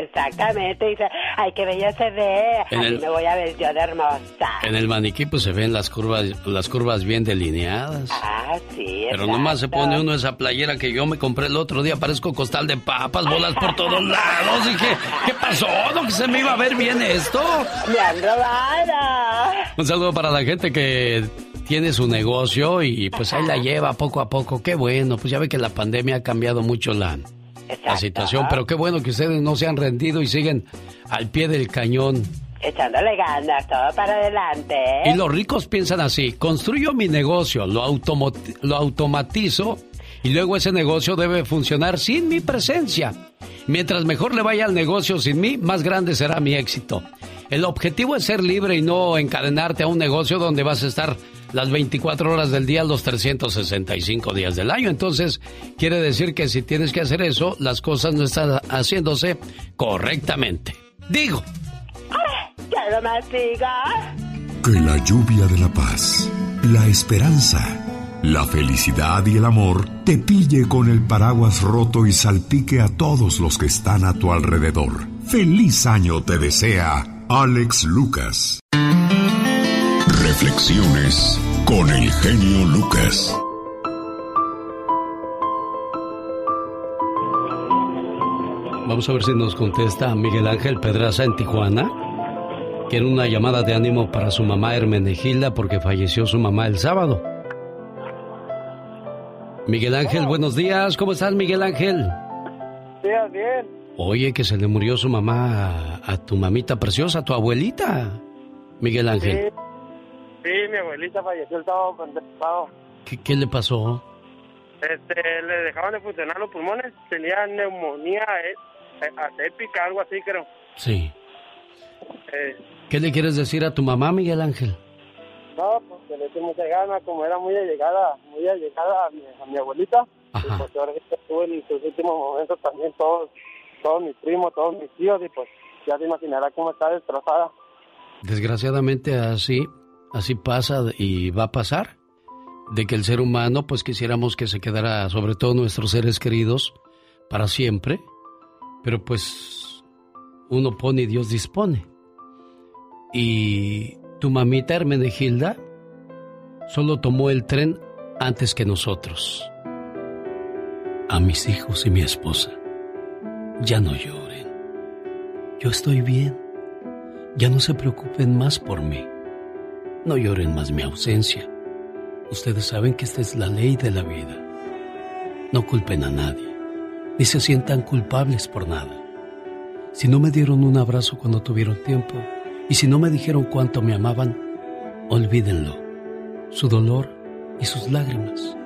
Exactamente, dice, ay, qué bella se ve. En Así el- me voy a ver yo de hermosa. En el maniquí pues se ven las curvas, las curvas bien delineadas. Ah, sí, Pero nomás se pone uno esa playera que yo me compré el otro día, parezco costal de papas, bolas por todos lados. Dije, ¿qué pasó? ¿No que se me iba a ver bien esto? Me han robado. Un saludo para la gente que tiene su negocio y pues ahí la lleva poco a poco. Qué bueno, pues ya ve que la pandemia ha cambiado mucho la, la situación, pero qué bueno que ustedes no se han rendido y siguen al pie del cañón. Echándole ganas, todo para adelante. Y los ricos piensan así, construyo mi negocio, lo, lo automatizo y luego ese negocio debe funcionar sin mi presencia. Mientras mejor le vaya al negocio sin mí, más grande será mi éxito. El objetivo es ser libre y no encadenarte a un negocio donde vas a estar las 24 horas del día, los 365 días del año. Entonces, quiere decir que si tienes que hacer eso, las cosas no están haciéndose correctamente. Digo. Que la lluvia de la paz, la esperanza, la felicidad y el amor te pille con el paraguas roto y salpique a todos los que están a tu alrededor. Feliz año te desea Alex Lucas. Reflexiones con el genio Lucas. Vamos a ver si nos contesta Miguel Ángel Pedraza en Tijuana. Quiere una llamada de ánimo para su mamá Hermenegilda porque falleció su mamá el sábado. Miguel Ángel, buenos días. ¿Cómo estás, Miguel Ángel? Días, bien. Oye, que se le murió su mamá a, tu mamita preciosa, a tu abuelita, Miguel Ángel. Sí, mi abuelita falleció el sábado sábado. ¿Qué, ¿Qué le pasó? Este, le dejaban de funcionar los pulmones, tenía neumonía eh, algo así creo. Sí. Eh, ¿Qué le quieres decir a tu mamá, Miguel Ángel? no, pues que le hice mucha gana, como era muy allegada, muy allegada a mi, a mi abuelita. Y pues ahora estuve en sus últimos momentos también todos, todos mis primos, todos mis tíos, y pues ya se imaginará cómo está destrozada. Desgraciadamente así, así pasa y va a pasar. De que el ser humano, pues quisiéramos que se quedara, sobre todo nuestros seres queridos, para siempre. Pero pues uno pone y Dios dispone. Y tu mamita Hermenegilda solo tomó el tren antes que nosotros. A mis hijos y mi esposa, ya no lloren. Yo estoy bien. Ya no se preocupen más por mí. No lloren más mi ausencia. Ustedes saben que esta es la ley de la vida. No culpen a nadie, ni se sientan culpables por nada. Si no me dieron un abrazo cuando tuvieron tiempo, y si no me dijeron cuánto me amaban, olvídenlo. Su dolor y sus lágrimas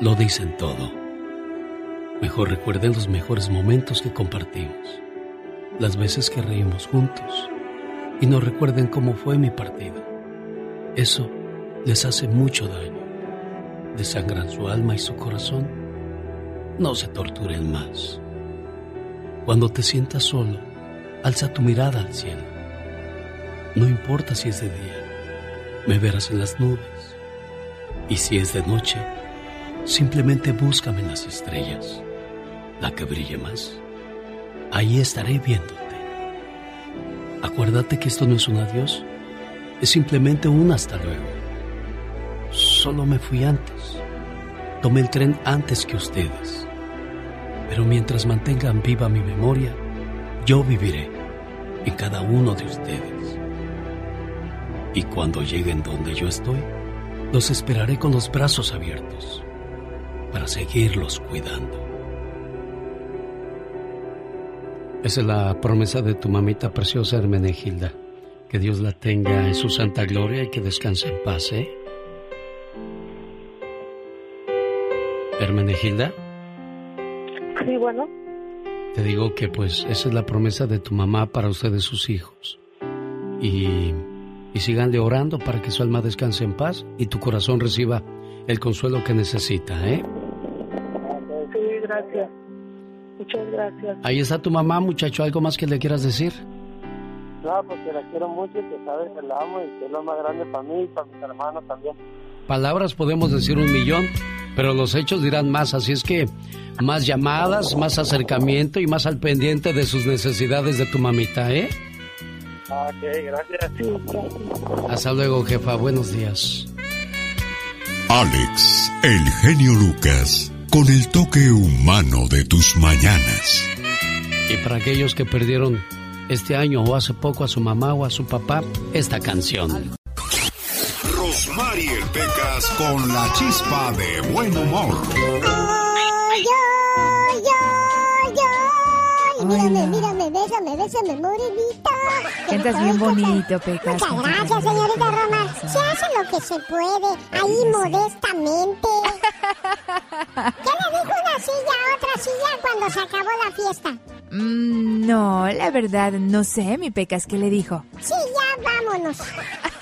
lo dicen todo. Mejor recuerden los mejores momentos que compartimos, las veces que reímos juntos, y no recuerden cómo fue mi partida. Eso les hace mucho daño. Desangran su alma y su corazón. No se torturen más. Cuando te sientas solo, alza tu mirada al cielo no importa si es de día, me verás en las nubes. Y si es de noche, simplemente búscame en las estrellas, la que brille más. Ahí estaré viéndote. Acuérdate que esto no es un adiós, es simplemente un hasta luego. Solo me fui antes. Tomé el tren antes que ustedes. Pero mientras mantengan viva mi memoria, yo viviré en cada uno de ustedes. Y cuando lleguen donde yo estoy, los esperaré con los brazos abiertos para seguirlos cuidando. Esa es la promesa de tu mamita preciosa Hermenegilda. Que Dios la tenga en su santa gloria y que descanse en paz, ¿eh? Hermenegilda. Sí, bueno. Te digo que pues esa es la promesa de tu mamá para ustedes sus hijos. Y y síganle orando para que su alma descanse en paz y tu corazón reciba el consuelo que necesita, ¿eh? Sí, gracias. Muchas gracias. Ahí está tu mamá, muchacho. ¿Algo más que le quieras decir? No, porque la quiero mucho y que sabes que la amo y que es lo más grande para mí y para mis hermanos también. Palabras podemos decir un millón, pero los hechos dirán más. Así es que más llamadas, más acercamiento y más al pendiente de sus necesidades de tu mamita, ¿eh? Ok, gracias. Hasta luego, jefa. Buenos días. Alex, el genio Lucas, con el toque humano de tus mañanas. Y para aquellos que perdieron este año o hace poco a su mamá o a su papá, esta canción. Mariel Pecas con la chispa de buen humor. Ay. Mírame, mírame, bésame, bésame, morenita. Cantas bien bonito, Pecas. Muchas gracias, señorita Roma. Se hace lo que se puede, ahí modestamente. [LAUGHS] ¿Qué le dijo una silla a otra silla cuando se acabó la fiesta? Mm, no, la verdad, no sé, mi Pecas, ¿qué le dijo? Sí, ya vámonos. [LAUGHS]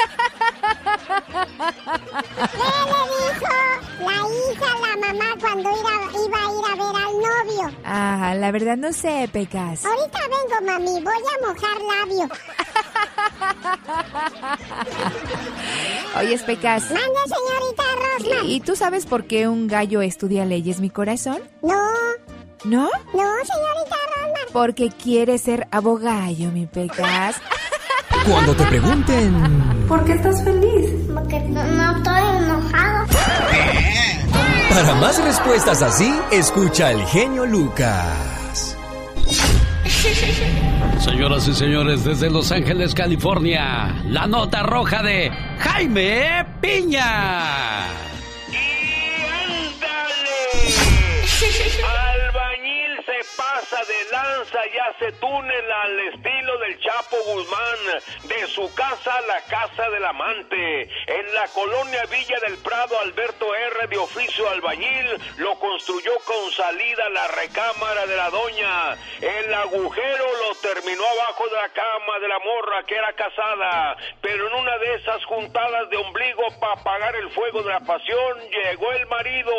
¿Qué le dijo la hija a la mamá cuando iba, iba a ir a ver al novio? Ah, la verdad no sé, Pecas. Ahorita vengo, mami, voy a mojar labio. Oye, Pecas. Mande, señorita Rosman. ¿Y tú sabes por qué un gallo estudia leyes, mi corazón? No. ¿No? No, señorita Rosman. Porque quiere ser abogallo, mi Pecas. [LAUGHS] Cuando te pregunten... ¿Por qué estás feliz? Porque no, no estoy enojado. Para más respuestas así, escucha al genio Lucas. Señoras y señores, desde Los Ángeles, California, la nota roja de Jaime Piña. Pasa de lanza y hace túnel al estilo del Chapo Guzmán, de su casa a la casa del amante. En la colonia Villa del Prado, Alberto R. de oficio albañil lo construyó con salida a la recámara de la doña. El agujero lo terminó abajo de la cama de la morra que era casada, pero en una de esas juntadas de ombligo para apagar el fuego de la pasión, llegó el marido.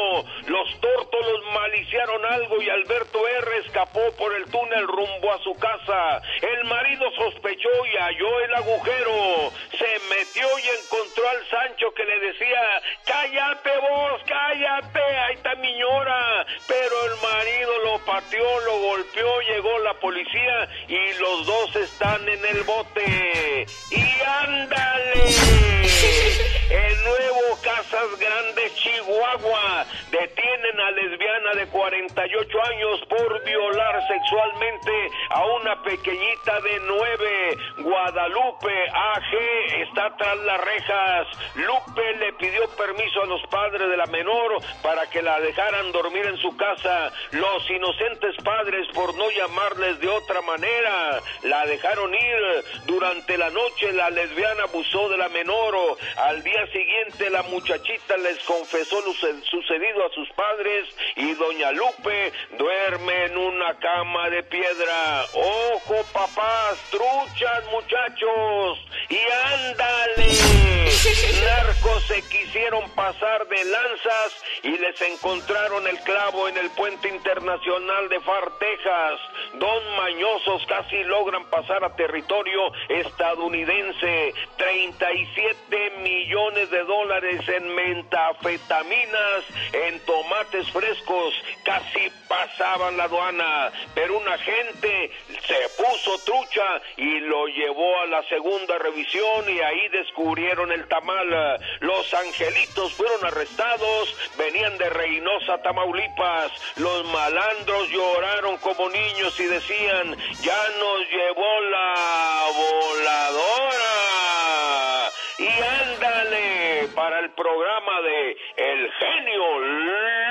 Los tórtolos maliciaron algo y Alberto R. escapó por el túnel rumbo a su casa. El marido sospechó y halló el agujero. Se metió y encontró al Sancho que le decía, cállate vos, cállate, ahí está mi ñora. Pero el marido lo pateó, lo golpeó, llegó la policía y los dos están en el bote. Y ándale. [LAUGHS] El nuevo Casas Grandes, Chihuahua, detienen a lesbiana de 48 años por violar sexualmente a una pequeñita de 9. Guadalupe AG está tras las rejas. Lupe le pidió permiso a los padres de la menor para que la dejaran dormir en su casa. Los inocentes padres, por no llamarles de otra manera, la dejaron ir. Durante la noche la lesbiana abusó de la menor. Al día siguiente la muchachita les confesó lo sucedido a sus padres y doña Lupe duerme en una cama de piedra. Ojo papás, truchas muchachos y ándale. Narcos se quisieron pasar de lanzas y les encontraron el clavo en el puente internacional de Far, Texas. Dos mañosos casi logran pasar a territorio estadounidense. 37 millones de dólares en mentafetaminas, en tomates frescos, casi pasaban la aduana, pero un agente se puso trucha y lo llevó a la segunda revisión y ahí descubrieron el tamal. Los angelitos fueron arrestados, venían de Reynosa, Tamaulipas. Los malandros lloraron como niños y decían, ya nos llevó la voladora. Y para el programa de El genio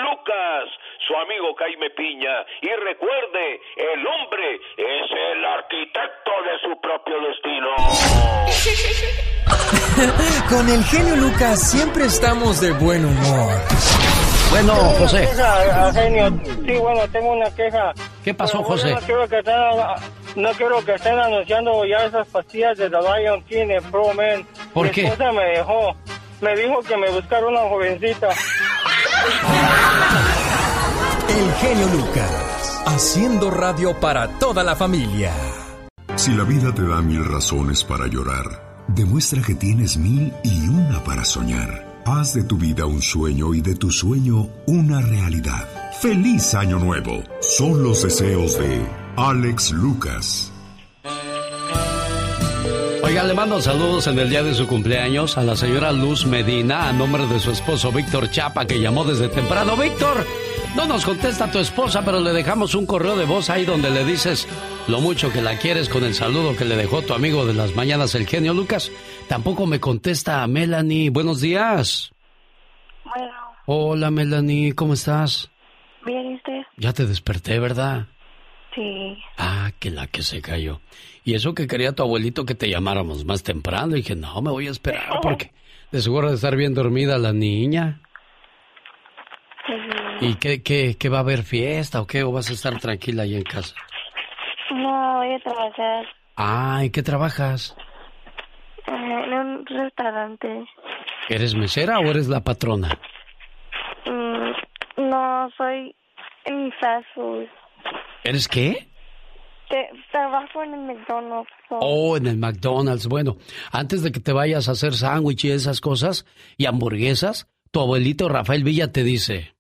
Lucas, su amigo Jaime Piña. Y recuerde, el hombre es el arquitecto de su propio destino. [LAUGHS] Con el genio Lucas siempre estamos de buen humor. Bueno, José. Queja, genio. Sí, bueno, tengo una queja. ¿Qué pasó, Bueno, José? No quiero que estén, no quiero que estén anunciando ya esas pastillas de The Lion King en Pro Man. ¿Por Mi qué? esposa me dejó. Me dijo que me buscara una jovencita. El genio Lucas, haciendo radio para toda la familia. Si la vida te da mil razones para llorar, demuestra que tienes mil y una para soñar. Haz de tu vida un sueño y de tu sueño una realidad. ¡Feliz Año Nuevo! Son los deseos de Alex Lucas. Oiga, le mando saludos en el día de su cumpleaños a la señora Luz Medina a nombre de su esposo Víctor Chapa que llamó desde temprano. Víctor, No nos contesta tu esposa, pero le dejamos un correo de voz ahí donde le dices lo mucho que la quieres con el saludo que le dejó tu amigo de las mañanas, el genio Lucas. Tampoco me contesta Melanie. Buenos días. Bueno. Hola Melanie, ¿cómo estás? Bien, ¿y usted? Ya te desperté, ¿verdad? Sí. Ah, que la que se cayó. Y eso que quería tu abuelito que te llamáramos más temprano. dije, no, me voy a esperar [LAUGHS] porque de seguro de estar bien dormida la niña. ¿Y qué, qué, qué va a haber fiesta o qué? ¿O vas a estar tranquila ahí en casa? No, voy a trabajar Ah, ¿en qué trabajas? eh, en un restaurante. ¿Eres mesera o eres la patrona? Mm, no, soy en fast food. ¿Eres qué? Te- trabajo en el McDonald's. Oh, en el McDonald's. Bueno, antes de que te vayas a hacer sándwich y esas cosas y hamburguesas, tu abuelito Rafael Villa te dice: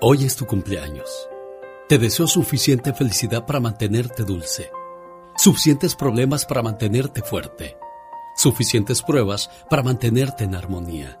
Hoy es tu cumpleaños. Te deseo suficiente felicidad para mantenerte dulce, suficientes problemas para mantenerte fuerte, suficientes pruebas para mantenerte en armonía,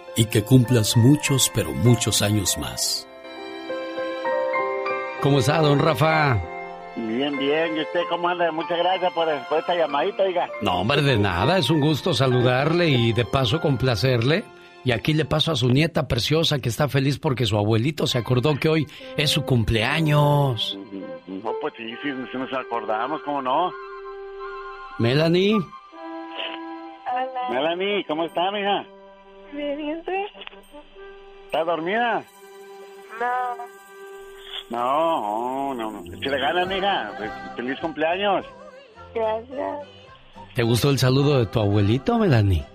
y que cumplas muchos, pero muchos años más. ¿Cómo está, don Rafa? Bien, bien. ¿Y usted cómo anda? Muchas gracias por, por esta llamadita, oiga. No, hombre, de nada, es un gusto saludarle y de paso complacerle. Y aquí le paso a su nieta preciosa que está feliz porque su abuelito se acordó que hoy es su cumpleaños. No, pues sí, sí, sí nos acordamos, ¿cómo no? Melanie, Melanie, ¿cómo está, mija? ¿Está dormida? No. No, no, no. Échale ganas, mija. Pues, Feliz cumpleaños. Gracias. ¿te gustó el saludo de tu abuelito, Melanie?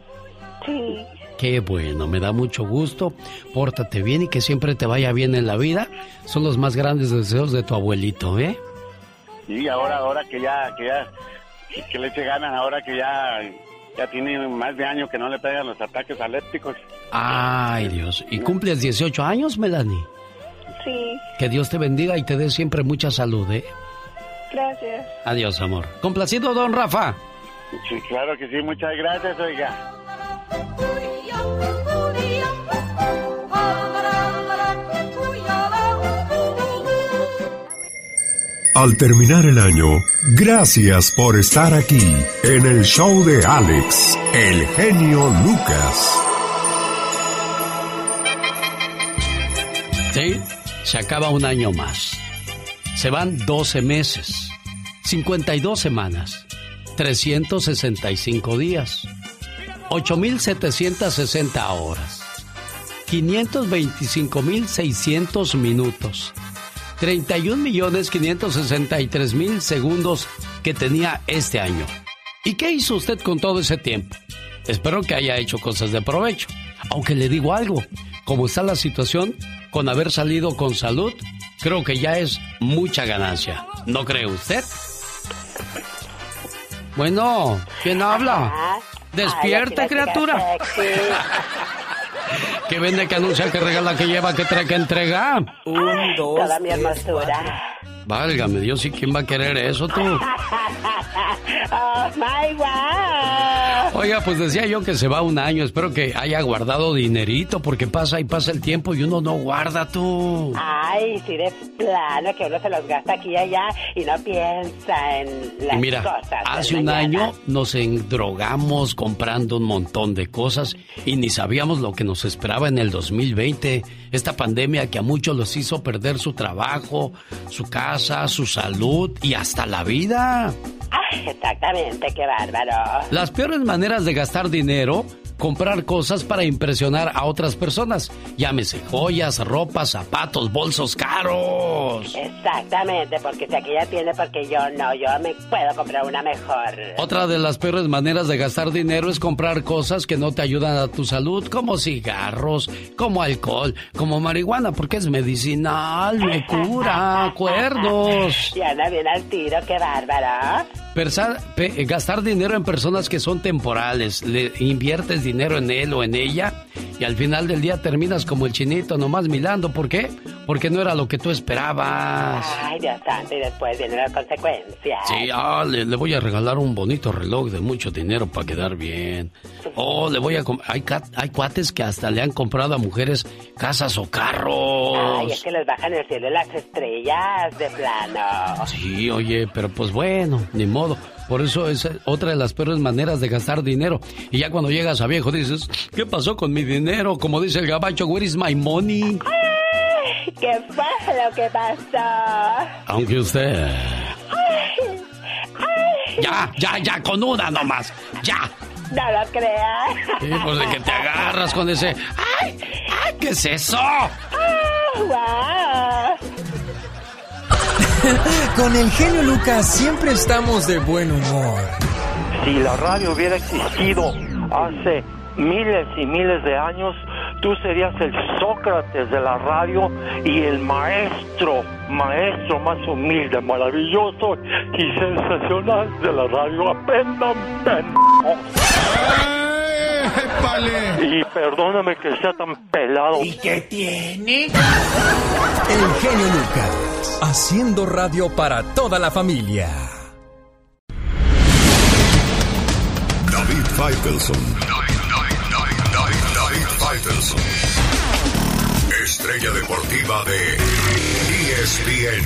Sí. Qué bueno, me da mucho gusto. Pórtate bien y que siempre te vaya bien en la vida. Son los más grandes deseos de tu abuelito, ¿eh? Y ahora, ahora que ya, que ya, que le eche ganas, ahora que ya, ya tiene más de años que no le pegan los ataques alépticos. Ay, Dios. ¿Y cumples 18 años, Melanie? Sí. Que Dios te bendiga y te dé siempre mucha salud, ¿eh? Gracias. Adiós, amor. Complacido, don Rafa. Sí, claro que sí. Muchas gracias, oiga. Al terminar el año, gracias por estar aquí en el show de Alex, el genio Lucas. Sí, se acaba un año más. Se van 12 meses, 52 semanas, 365 días, 8.760 horas, 525.600 minutos, 31.563.000 segundos que tenía este año. ¿Y qué hizo usted con todo ese tiempo? Espero que haya hecho cosas de provecho. Aunque le digo algo, como está la situación, con haber salido con salud, creo que ya es mucha ganancia. ¿No cree usted? Bueno, ¿quién habla? Despierta, criatura. Que vende, que anuncia, que regala, que lleva, que trae, que entrega. Un, dos, Toda mi hermosura. Válgame Dios, ¿y quién va a querer eso tú? oh my wow. Oiga, pues decía yo que se va un año. Espero que haya guardado dinerito, porque pasa y pasa el tiempo y uno no guarda tú. Ay, sí, de plano que uno se los gasta aquí y allá y no piensa en las Y mira, cosas. hace un mañana. año nos endrogamos comprando un montón de cosas y ni sabíamos lo que nos esperaba en el 2020. Esta pandemia que a muchos los hizo perder su trabajo, su casa, su salud y hasta la vida. Ay, exactamente, qué bárbaro. Las peores maneras de gastar dinero comprar cosas para impresionar a otras personas. Llámese joyas, ropas, zapatos, bolsos caros. Exactamente, porque si aquella tiene, porque yo no, yo me puedo comprar una mejor. Otra de las peores maneras de gastar dinero es comprar cosas que no te ayudan a tu salud, como cigarros, como alcohol, como marihuana, porque es medicinal, me cura, [LAUGHS] cuerdos. Y anda bien al tiro, qué bárbaro. Gastar dinero en personas que son temporales, le inviertes dinero en él o en ella y al final del día terminas como el chinito nomás milando. ¿Por qué? Porque no era lo que tú esperabas. Ay, Dios santo, y después viene la consecuencia. Sí, ah, le, voy a regalar un bonito reloj de mucho dinero para quedar bien. Oh, le voy a... Hay, hay cuates que hasta le han comprado a mujeres casas o carros. Ay, es que les bajan el cielo las estrellas de plano. Sí, oye, pero pues bueno, ni modo. Por eso es otra de las peores maneras de gastar dinero. Y ya cuando llegas a viejo dices, ¿qué pasó con mi dinero? Como dice el gabacho, where is my money? ¿Qué fue lo que pasó? Aunque usted... Ya, ya, ya, con una nomás. Ya. No lo creas. Sí, pues de que te agarras con ese... ¡Ay! ¡Ay! ¿Qué es eso? wow. [LAUGHS] Con el genio Lucas siempre estamos de buen humor. Si la radio hubiera existido hace miles y miles de años, tú serías el Sócrates de la radio y el maestro, maestro más humilde, maravilloso y sensacional de la radio. Aprendan, Y perdóname que sea tan pelado. ¿Y qué tiene? El genio Lucas, haciendo radio para toda la familia. David Faitelson. David. Estrella deportiva de ESPN.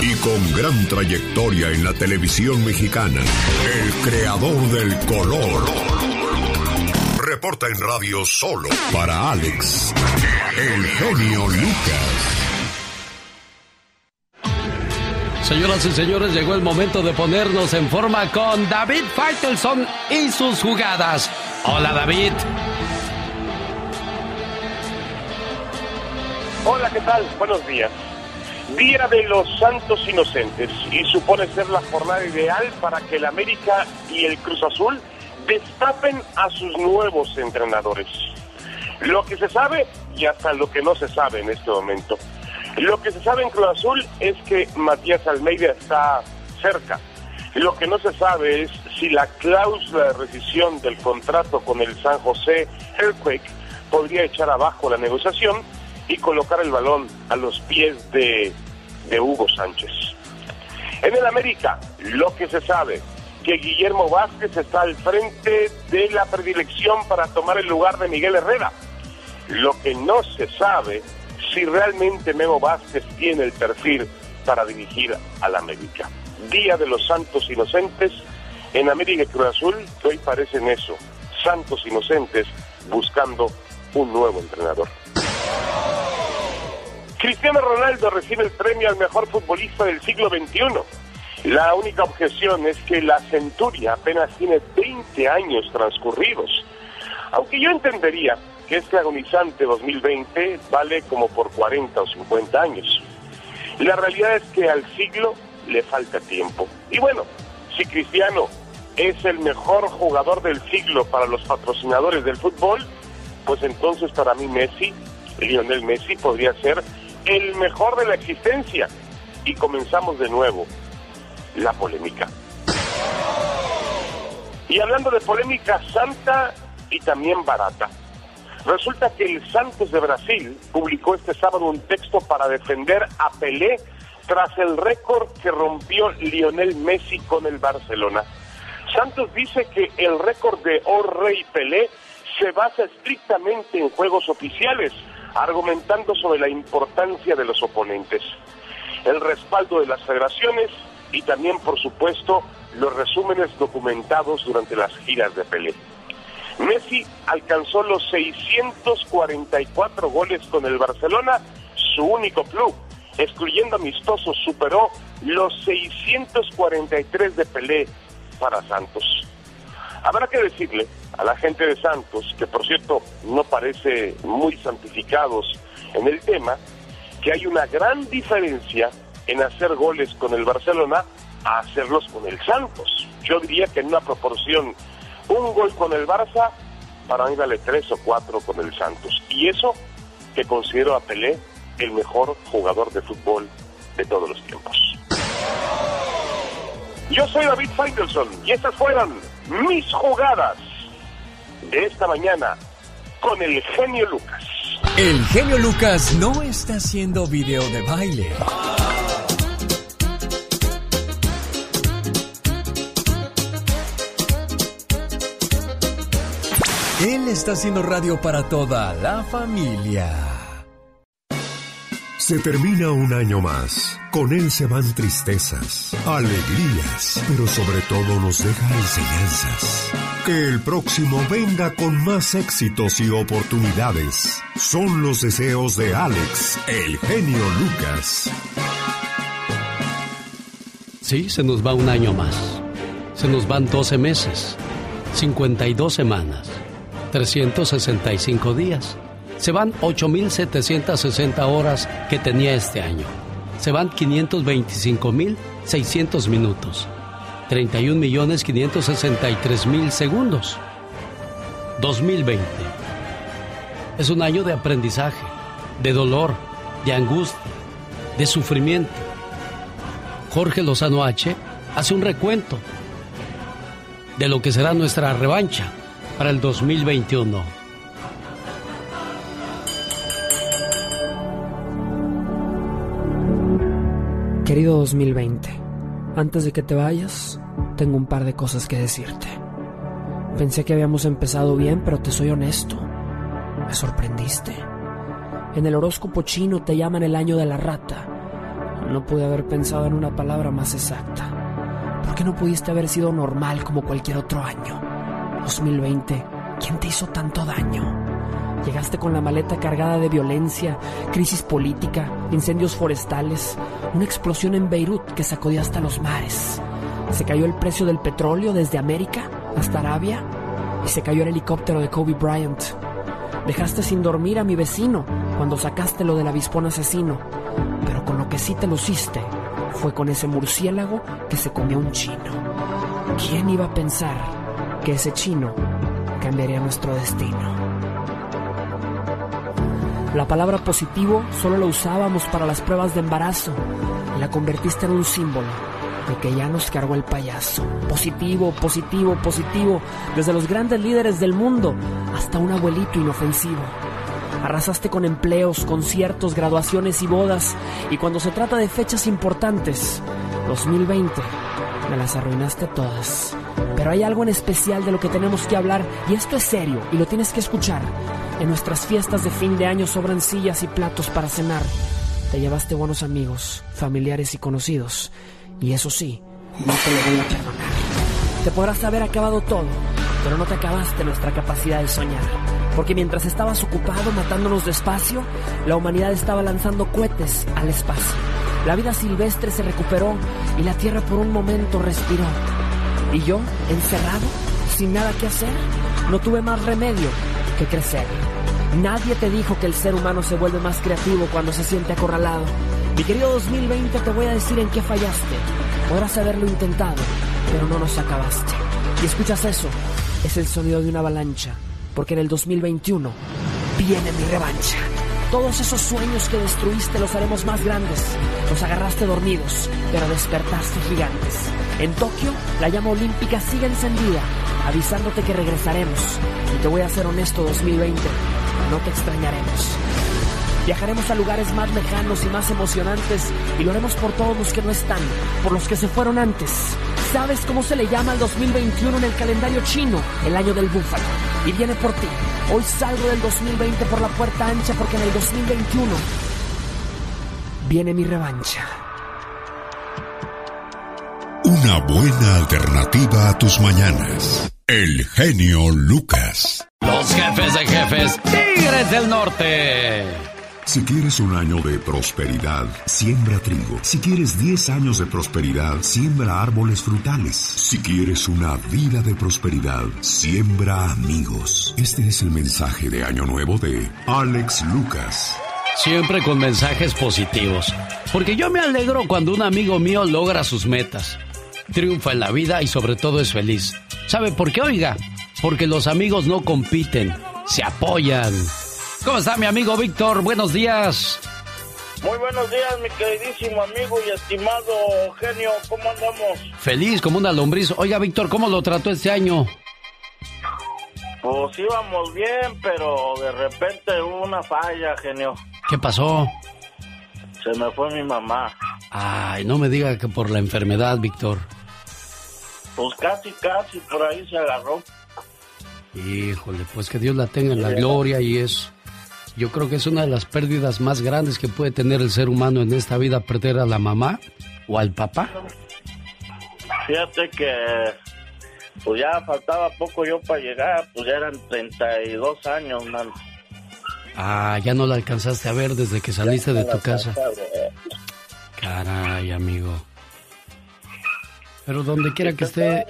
Y con gran trayectoria en la televisión mexicana. El creador del color reporta en radio solo para Alex, el genio Lucas. Señoras y señores, llegó el momento de ponernos en forma con David Faitelson y sus jugadas. Hola David. Hola, ¿qué tal? Buenos días. Día de los Santos Inocentes y supone ser la jornada ideal para que el América y el Cruz Azul destapen a sus nuevos entrenadores. Lo que se sabe y hasta lo que no se sabe en este momento. Lo que se sabe en Cruz Azul es que Matías Almeida está cerca. Lo que no se sabe es si la cláusula de rescisión del contrato con el San José Earthquake podría echar abajo la negociación y colocar el balón a los pies de, de Hugo Sánchez. En el América, lo que se sabe que Guillermo Vázquez está al frente de la predilección para tomar el lugar de Miguel Herrera. Lo que no se sabe si realmente Memo Vázquez tiene el perfil para dirigir al América. Día de los Santos Inocentes en América y Cruz Azul, que hoy parecen eso, Santos Inocentes buscando un nuevo entrenador. Cristiano Ronaldo recibe el premio al mejor futbolista del siglo XXI. La única objeción es que la centuria apenas tiene 20 años transcurridos. Aunque yo entendería que este agonizante 2020 vale como por 40 o 50 años. La realidad es que al siglo le falta tiempo. Y bueno, si Cristiano es el mejor jugador del siglo para los patrocinadores del fútbol, pues entonces para mí Messi, Lionel Messi, podría ser el mejor de la existencia. Y comenzamos de nuevo la polémica. Y hablando de polémica santa y también barata, resulta que el Santos de Brasil publicó este sábado un texto para defender a Pelé tras el récord que rompió Lionel Messi con el Barcelona. Santos dice que el récord de O Rey Pelé se basa estrictamente en juegos oficiales, argumentando sobre la importancia de los oponentes. El respaldo de las federaciones y también, por supuesto, los resúmenes documentados durante las giras de Pelé. Messi alcanzó los 644 goles con el Barcelona, su único club, excluyendo amistosos, superó los 643 de Pelé para Santos. Habrá que decirle a la gente de Santos, que por cierto no parece muy santificados en el tema, que hay una gran diferencia en hacer goles con el Barcelona a hacerlos con el Santos. Yo diría que en una proporción, un gol con el Barça, para mí vale tres o cuatro con el Santos. Y eso que considero a Pelé el mejor jugador de fútbol de todos los tiempos. Yo soy David Faitelson y estas fueron mis jugadas de esta mañana con el genio Lucas. El genio Lucas no está haciendo video de baile. Él está haciendo radio para toda la familia. Se termina un año más. Con él se van tristezas, alegrías, pero sobre todo nos deja enseñanzas. Que el próximo venga con más éxitos y oportunidades. Son los deseos de Alex, el genio Lucas. Sí, se nos va un año más. Se nos van 12 meses, 52 semanas, 365 días. Se van 8.760 horas que tenía este año. Se van 525.600 minutos. 31.563.000 segundos. 2020. Es un año de aprendizaje, de dolor, de angustia, de sufrimiento. Jorge Lozano H hace un recuento de lo que será nuestra revancha para el 2021. Querido 2020, antes de que te vayas, tengo un par de cosas que decirte. Pensé que habíamos empezado bien, pero te soy honesto. Me sorprendiste. En el horóscopo chino te llaman el año de la rata. No pude haber pensado en una palabra más exacta. ¿Por qué no pudiste haber sido normal como cualquier otro año? 2020, ¿quién te hizo tanto daño? Llegaste con la maleta cargada de violencia, crisis política, incendios forestales, una explosión en Beirut que sacudió hasta los mares. Se cayó el precio del petróleo desde América hasta Arabia y se cayó el helicóptero de Kobe Bryant. Dejaste sin dormir a mi vecino cuando sacaste lo del avispón asesino, pero con lo que sí te luciste fue con ese murciélago que se comió un chino. ¿Quién iba a pensar que ese chino cambiaría nuestro destino? La palabra positivo solo la usábamos para las pruebas de embarazo y la convertiste en un símbolo de que ya nos cargó el payaso. Positivo, positivo, positivo, desde los grandes líderes del mundo hasta un abuelito inofensivo. Arrasaste con empleos, conciertos, graduaciones y bodas y cuando se trata de fechas importantes, 2020, me las arruinaste todas. Pero hay algo en especial de lo que tenemos que hablar y esto es serio y lo tienes que escuchar. En nuestras fiestas de fin de año sobran sillas y platos para cenar. Te llevaste buenos amigos, familiares y conocidos. Y eso sí, no te lo voy a perdonar. Te podrás haber acabado todo, pero no te acabaste nuestra capacidad de soñar. Porque mientras estabas ocupado matándonos despacio, la humanidad estaba lanzando cohetes al espacio. La vida silvestre se recuperó y la Tierra por un momento respiró. Y yo, encerrado, sin nada que hacer, no tuve más remedio que crecer. Nadie te dijo que el ser humano se vuelve más creativo cuando se siente acorralado. Mi querido 2020, te voy a decir en qué fallaste. Podrás haberlo intentado, pero no nos acabaste. Y escuchas eso, es el sonido de una avalancha, porque en el 2021 viene mi revancha. Todos esos sueños que destruiste los haremos más grandes. Los agarraste dormidos, pero despertaste gigantes. En Tokio, la llama olímpica sigue encendida, avisándote que regresaremos. Y te voy a ser honesto 2020, no te extrañaremos. Viajaremos a lugares más lejanos y más emocionantes y lo haremos por todos los que no están, por los que se fueron antes. ¿Sabes cómo se le llama al 2021 en el calendario chino? El año del búfalo. Y viene por ti. Hoy salgo del 2020 por la puerta ancha porque en el 2021 viene mi revancha. Una buena alternativa a tus mañanas. El genio Lucas. Los jefes de jefes, Tigres del Norte. Si quieres un año de prosperidad, siembra trigo. Si quieres 10 años de prosperidad, siembra árboles frutales. Si quieres una vida de prosperidad, siembra amigos. Este es el mensaje de Año Nuevo de Alex Lucas. Siempre con mensajes positivos. Porque yo me alegro cuando un amigo mío logra sus metas. Triunfa en la vida y sobre todo es feliz. ¿Sabe por qué? Oiga, porque los amigos no compiten, se apoyan. ¿Cómo está mi amigo Víctor? Buenos días. Muy buenos días, mi queridísimo amigo y estimado genio. ¿Cómo andamos? Feliz como una lombriz. Oiga, Víctor, ¿cómo lo trató este año? Pues íbamos bien, pero de repente hubo una falla, genio. ¿Qué pasó? Se me fue mi mamá. Ay, no me diga que por la enfermedad, Víctor. Pues casi, casi, por ahí se agarró. Híjole, pues que Dios la tenga en la gloria y es yo creo que es una de las pérdidas más grandes que puede tener el ser humano en esta vida, perder a la mamá o al papá. Fíjate que pues ya faltaba poco yo para llegar, pues ya eran 32 años, mano. Ah, ya no la alcanzaste a ver desde que saliste de tu casa. Caray, amigo. Pero donde quiera que esté...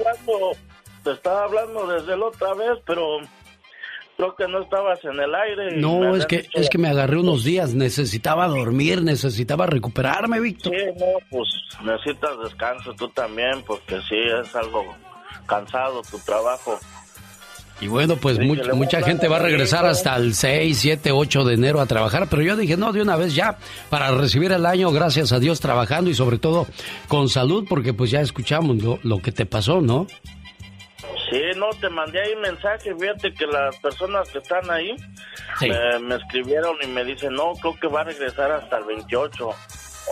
te estaba hablando desde la otra vez, pero creo que no estabas en el aire. No, es que, es que me agarré unos días, necesitaba dormir, necesitaba recuperarme, Víctor. Sí, no, pues necesitas descanso tú también, porque sí, es algo cansado tu trabajo. Y bueno, pues mucha gente va a regresar hasta el 6, 7, 8 de enero a trabajar, pero yo dije, no, de una vez ya, para recibir el año, gracias a Dios, trabajando y sobre todo con salud, porque pues ya escuchamos lo, lo que te pasó, ¿no? Sí, no, te mandé ahí mensaje, fíjate que las personas que están ahí me, escribieron y me dicen, no, creo que va a regresar hasta el 28.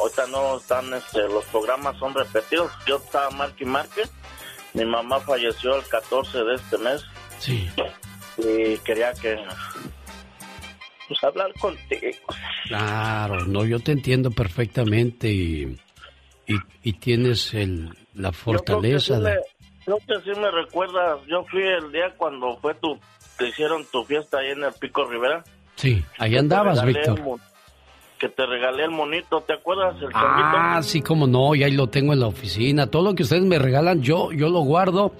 Ahorita no están, este, los programas son repetidos. Yo estaba marque y marque. Mi mamá falleció el 14 de este mes. Sí. Y quería que, pues, hablar contigo. Claro, no, yo te entiendo perfectamente y, y, tienes el, la fortaleza de... Creo que sí me recuerdas, yo fui el día cuando fue tu, te hicieron tu fiesta ahí en el Pico Rivera. Sí, ahí andabas, Víctor. Que te regalé el monito, ¿te acuerdas? El ah, sí, como no, y ahí lo tengo en la oficina. Todo lo que ustedes me regalan, yo, yo lo guardo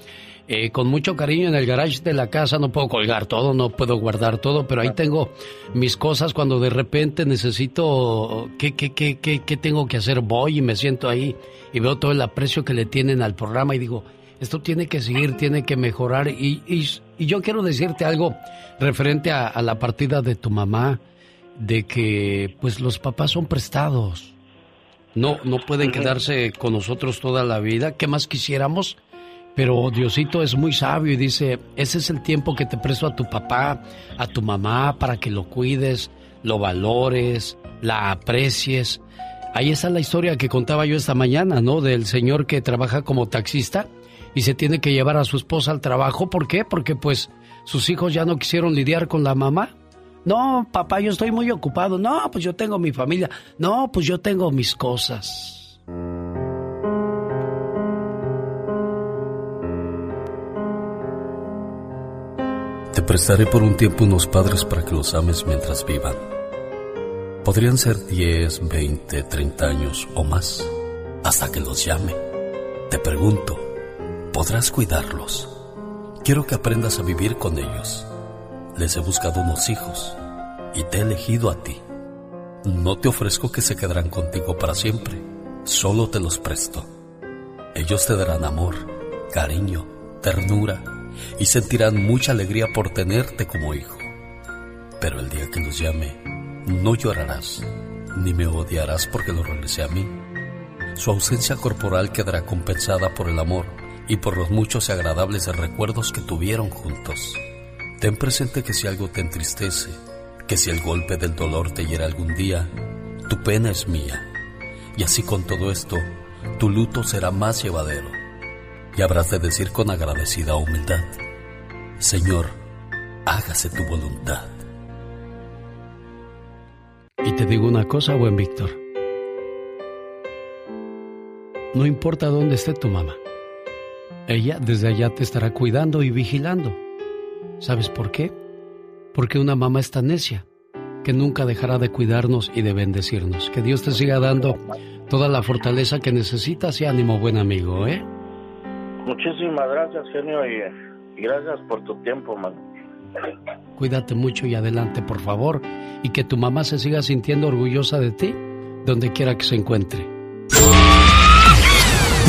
eh, con mucho cariño en el garage de la casa. No puedo colgar todo, no puedo guardar todo, pero ahí tengo mis cosas cuando de repente necesito, ¿qué, qué, qué, qué, qué tengo que hacer? Voy y me siento ahí y veo todo el aprecio que le tienen al programa y digo, esto tiene que seguir, tiene que mejorar. Y, y, yo quiero decirte algo referente a, la partida de tu mamá, de que pues los papás son prestados. No, no pueden quedarse con nosotros toda la vida. ¿Qué más quisiéramos? Pero Diosito es muy sabio y dice, ese es el tiempo que te presto a tu papá, a tu mamá, para que lo cuides, lo valores, la aprecies. Ahí está la historia que contaba yo esta mañana, ¿no? Del señor que trabaja como taxista y se tiene que llevar a su esposa al trabajo. ¿Por qué? Porque pues sus hijos ya no quisieron lidiar con la mamá. No, papá, yo estoy muy ocupado. No, pues yo tengo mi familia. No, pues yo tengo mis cosas. Te prestaré por un tiempo unos padres para que los ames mientras vivan. Podrían ser 10, 20, 30 años o más, hasta que los llame. Te pregunto, podrás cuidarlos. Quiero que aprendas a vivir con ellos. Les he buscado unos hijos y te he elegido a ti. No te ofrezco que se quedarán contigo para siempre, solo te los presto. Ellos te darán amor, cariño, ternura y sentirán mucha alegría por tenerte como hijo. Pero el día que los llame, no llorarás, ni me odiarás porque lo regresé a mí. Su ausencia corporal quedará compensada por el amor y por los muchos y agradables recuerdos que tuvieron juntos. Ten presente que si algo te entristece, que si el golpe del dolor te hiera algún día, tu pena es mía. Y así con todo esto, tu luto será más llevadero. Y habrás de decir con agradecida humildad, Señor, hágase tu voluntad. Y te digo una cosa, buen Víctor. No importa dónde esté tu mamá. Ella desde allá te estará cuidando y vigilando. ¿Sabes por qué? Porque una mamá está necia que nunca dejará de cuidarnos y de bendecirnos. Que Dios te siga dando toda la fortaleza que necesitas y ánimo, buen amigo, ¿eh? Muchísimas gracias, genio, y, y gracias por tu tiempo, man. Cuídate mucho y adelante, por favor, y que tu mamá se siga sintiendo orgullosa de ti, donde quiera que se encuentre.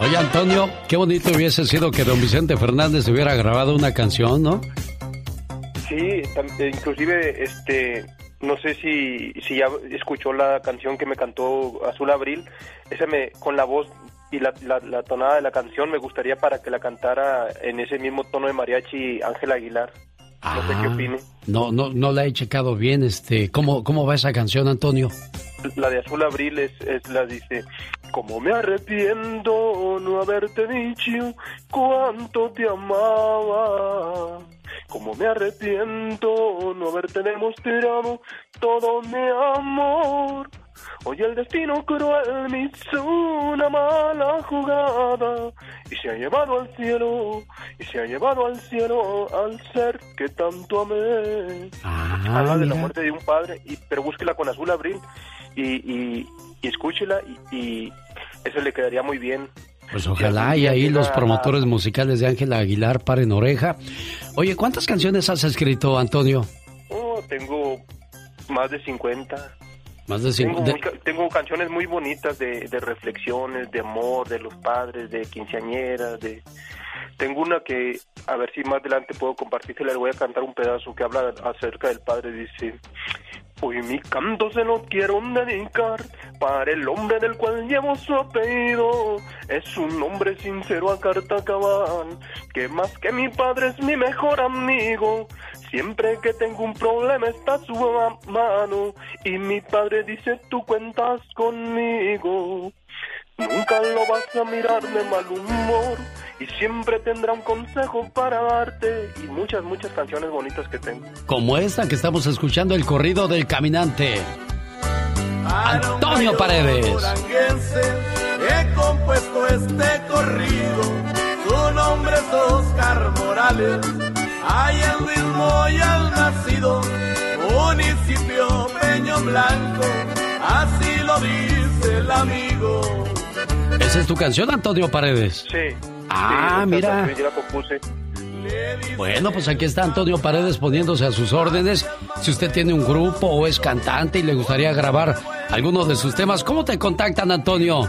Oye, Antonio, qué bonito hubiese sido que don Vicente Fernández hubiera grabado una canción, ¿no? Sí, eh, inclusive, este, no sé si, si ya escuchó la canción que me cantó Azul Abril, esa me, con la voz y la, la, la tonada de la canción me gustaría para que la cantara en ese mismo tono de mariachi Ángel Aguilar. No sé qué Ah, opine. No, no, no la he checado bien, este, ¿cómo, cómo va esa canción, Antonio? La de Azul Abril es, es la dice, como me arrepiento no haberte dicho cuánto te amaba. Como me arrepiento no haberte demostrado todo mi amor. Hoy el destino cruel me hizo una mala jugada y se ha llevado al cielo, y se ha llevado al cielo al ser que tanto amé. Habla de la mira. muerte de un padre, y, pero búsquela con Azul Abril y, y, y escúchela y, y eso le quedaría muy bien. Pues ojalá y ahí los promotores musicales de Ángela Aguilar paren oreja. Oye, ¿cuántas canciones has escrito, Antonio? Oh, tengo más de 50. Más de Tengo, de- canciones muy bonitas de, de reflexiones, de amor, de los padres, de quinceañeras, de... Tengo una que, a ver si más adelante puedo compartirte, le voy a cantar un pedazo que habla acerca del padre, dice... Hoy mi canto se lo quiero dedicar para el hombre del cual llevo su apellido. Es un hombre sincero a carta cabal, que más que mi padre es mi mejor amigo. Siempre que tengo un problema está su ma- mano y mi padre dice tú cuentas conmigo. Nunca lo vas a mirar de mal humor y siempre tendrá un consejo para darte y muchas, muchas canciones bonitas que tengo. Como esta que estamos escuchando, el corrido del caminante. Antonio Paredes. he compuesto este corrido. Su nombre es Oscar Morales. Hay el ritmo y el nacido, municipio Peño Blanco. Así lo dice el amigo. ¿Esa es tu canción, Antonio Paredes? Sí. Ah, sí, mira. esta Yo la compuse. Bueno, pues aquí está Antonio Paredes poniéndose a sus órdenes. Si usted tiene un grupo o es cantante y le gustaría grabar alguno de sus temas, ¿cómo te contactan, Antonio?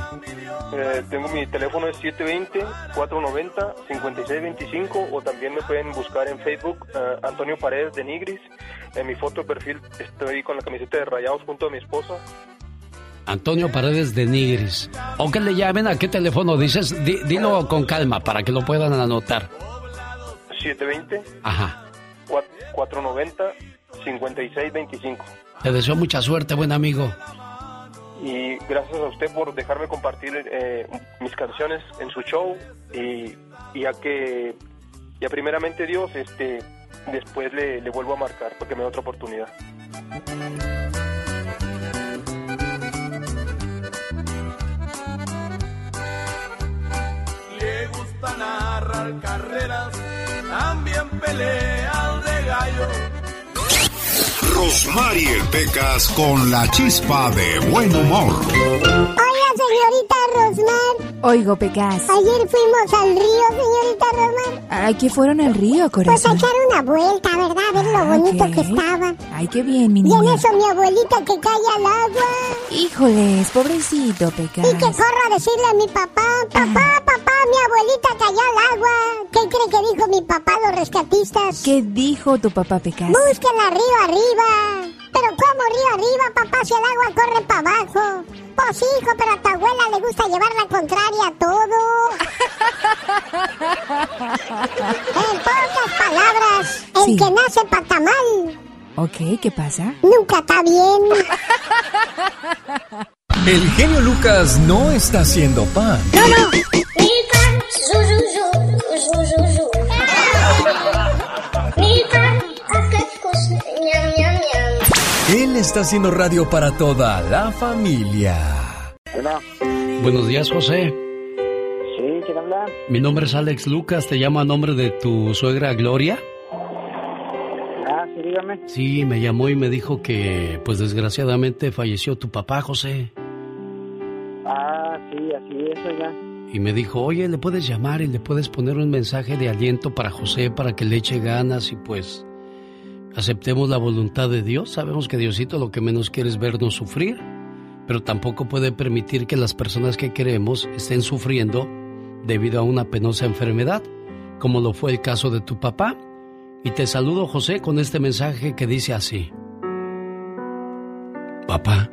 Eh, tengo mi teléfono es 720-490-5625 o también me pueden buscar en Facebook eh, Antonio Paredes de Nigris. En mi foto de perfil estoy con la camiseta de rayados junto a mi esposa. Antonio Paredes de Nigris. O que le llamen, ¿a qué teléfono dices? Di- dilo con calma para que lo puedan anotar. 720 Ajá. 490-5625. Te deseo mucha suerte, buen amigo. Y gracias a usted por dejarme compartir eh, mis canciones en su show y, ya que ya primeramente Dios este después le, le vuelvo a marcar porque me da otra oportunidad. Le gusta narrar carreras, también peleas de gallo. Rosmarie Pecas con la chispa de buen humor. Oiga, señorita Rosmar, Oigo, Pecas. ayer fuimos al río, señorita Rosmar. Ay, que fueron al río, Pues a corazón. echar una vuelta, ¿verdad? A ver lo bonito ok. que estaba. Ay, qué bien, mi Y en niña. eso mi abuelita que cae al agua. Híjoles, pobrecito, Pecas. Y que corro a decirle a mi papá, papá, papá, mi abuelita cayó al agua. ¿Qué cree que dijo mi papá los rescatistas? ¿Qué dijo tu papá, Pecas? Búsquenla río arriba. Pero ¿cómo río arriba, papá, si el agua corre para abajo? Pues hijo, pero a tu abuela le gusta llevar la contraria a todo. [LAUGHS] en pocas palabras, el Sí. que nace patamal, Ok, ¿qué pasa? Nunca está bien. [LAUGHS] El genio Lucas no está haciendo pan. No, no. Él está haciendo radio para toda la familia. Buenos días, José. Sí, ¿quién habla? Mi nombre es Alex Lucas, te llamo a nombre de tu suegra Gloria. Ah, sí, dígame. Sí, me llamó y me dijo que, pues desgraciadamente falleció tu papá, José. Ah, sí, así es, oiga. Y me dijo, oye, le puedes llamar y le puedes poner un mensaje de aliento para José para que le eche ganas y pues aceptemos la voluntad de Dios. Sabemos que Diosito lo que menos quiere es vernos sufrir, pero tampoco puede permitir que las personas que queremos estén sufriendo debido a una penosa enfermedad, como lo fue el caso de tu papá. Y te saludo, José, con este mensaje que dice así. Papá,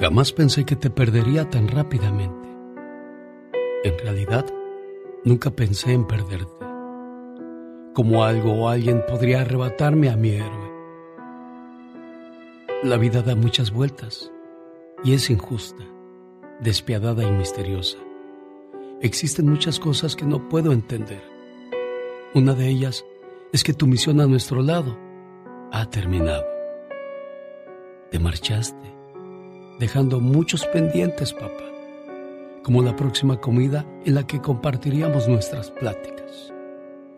jamás pensé que te perdería tan rápidamente. En realidad, nunca pensé en perderte. Como algo o alguien podría arrebatarme a mi héroe. La vida da muchas vueltas y es injusta, despiadada y misteriosa. Existen muchas cosas que no puedo entender. Una de ellas es que tu misión a nuestro lado ha terminado. Te marchaste, dejando muchos pendientes, papá, como la próxima comida en la que compartiríamos nuestras pláticas,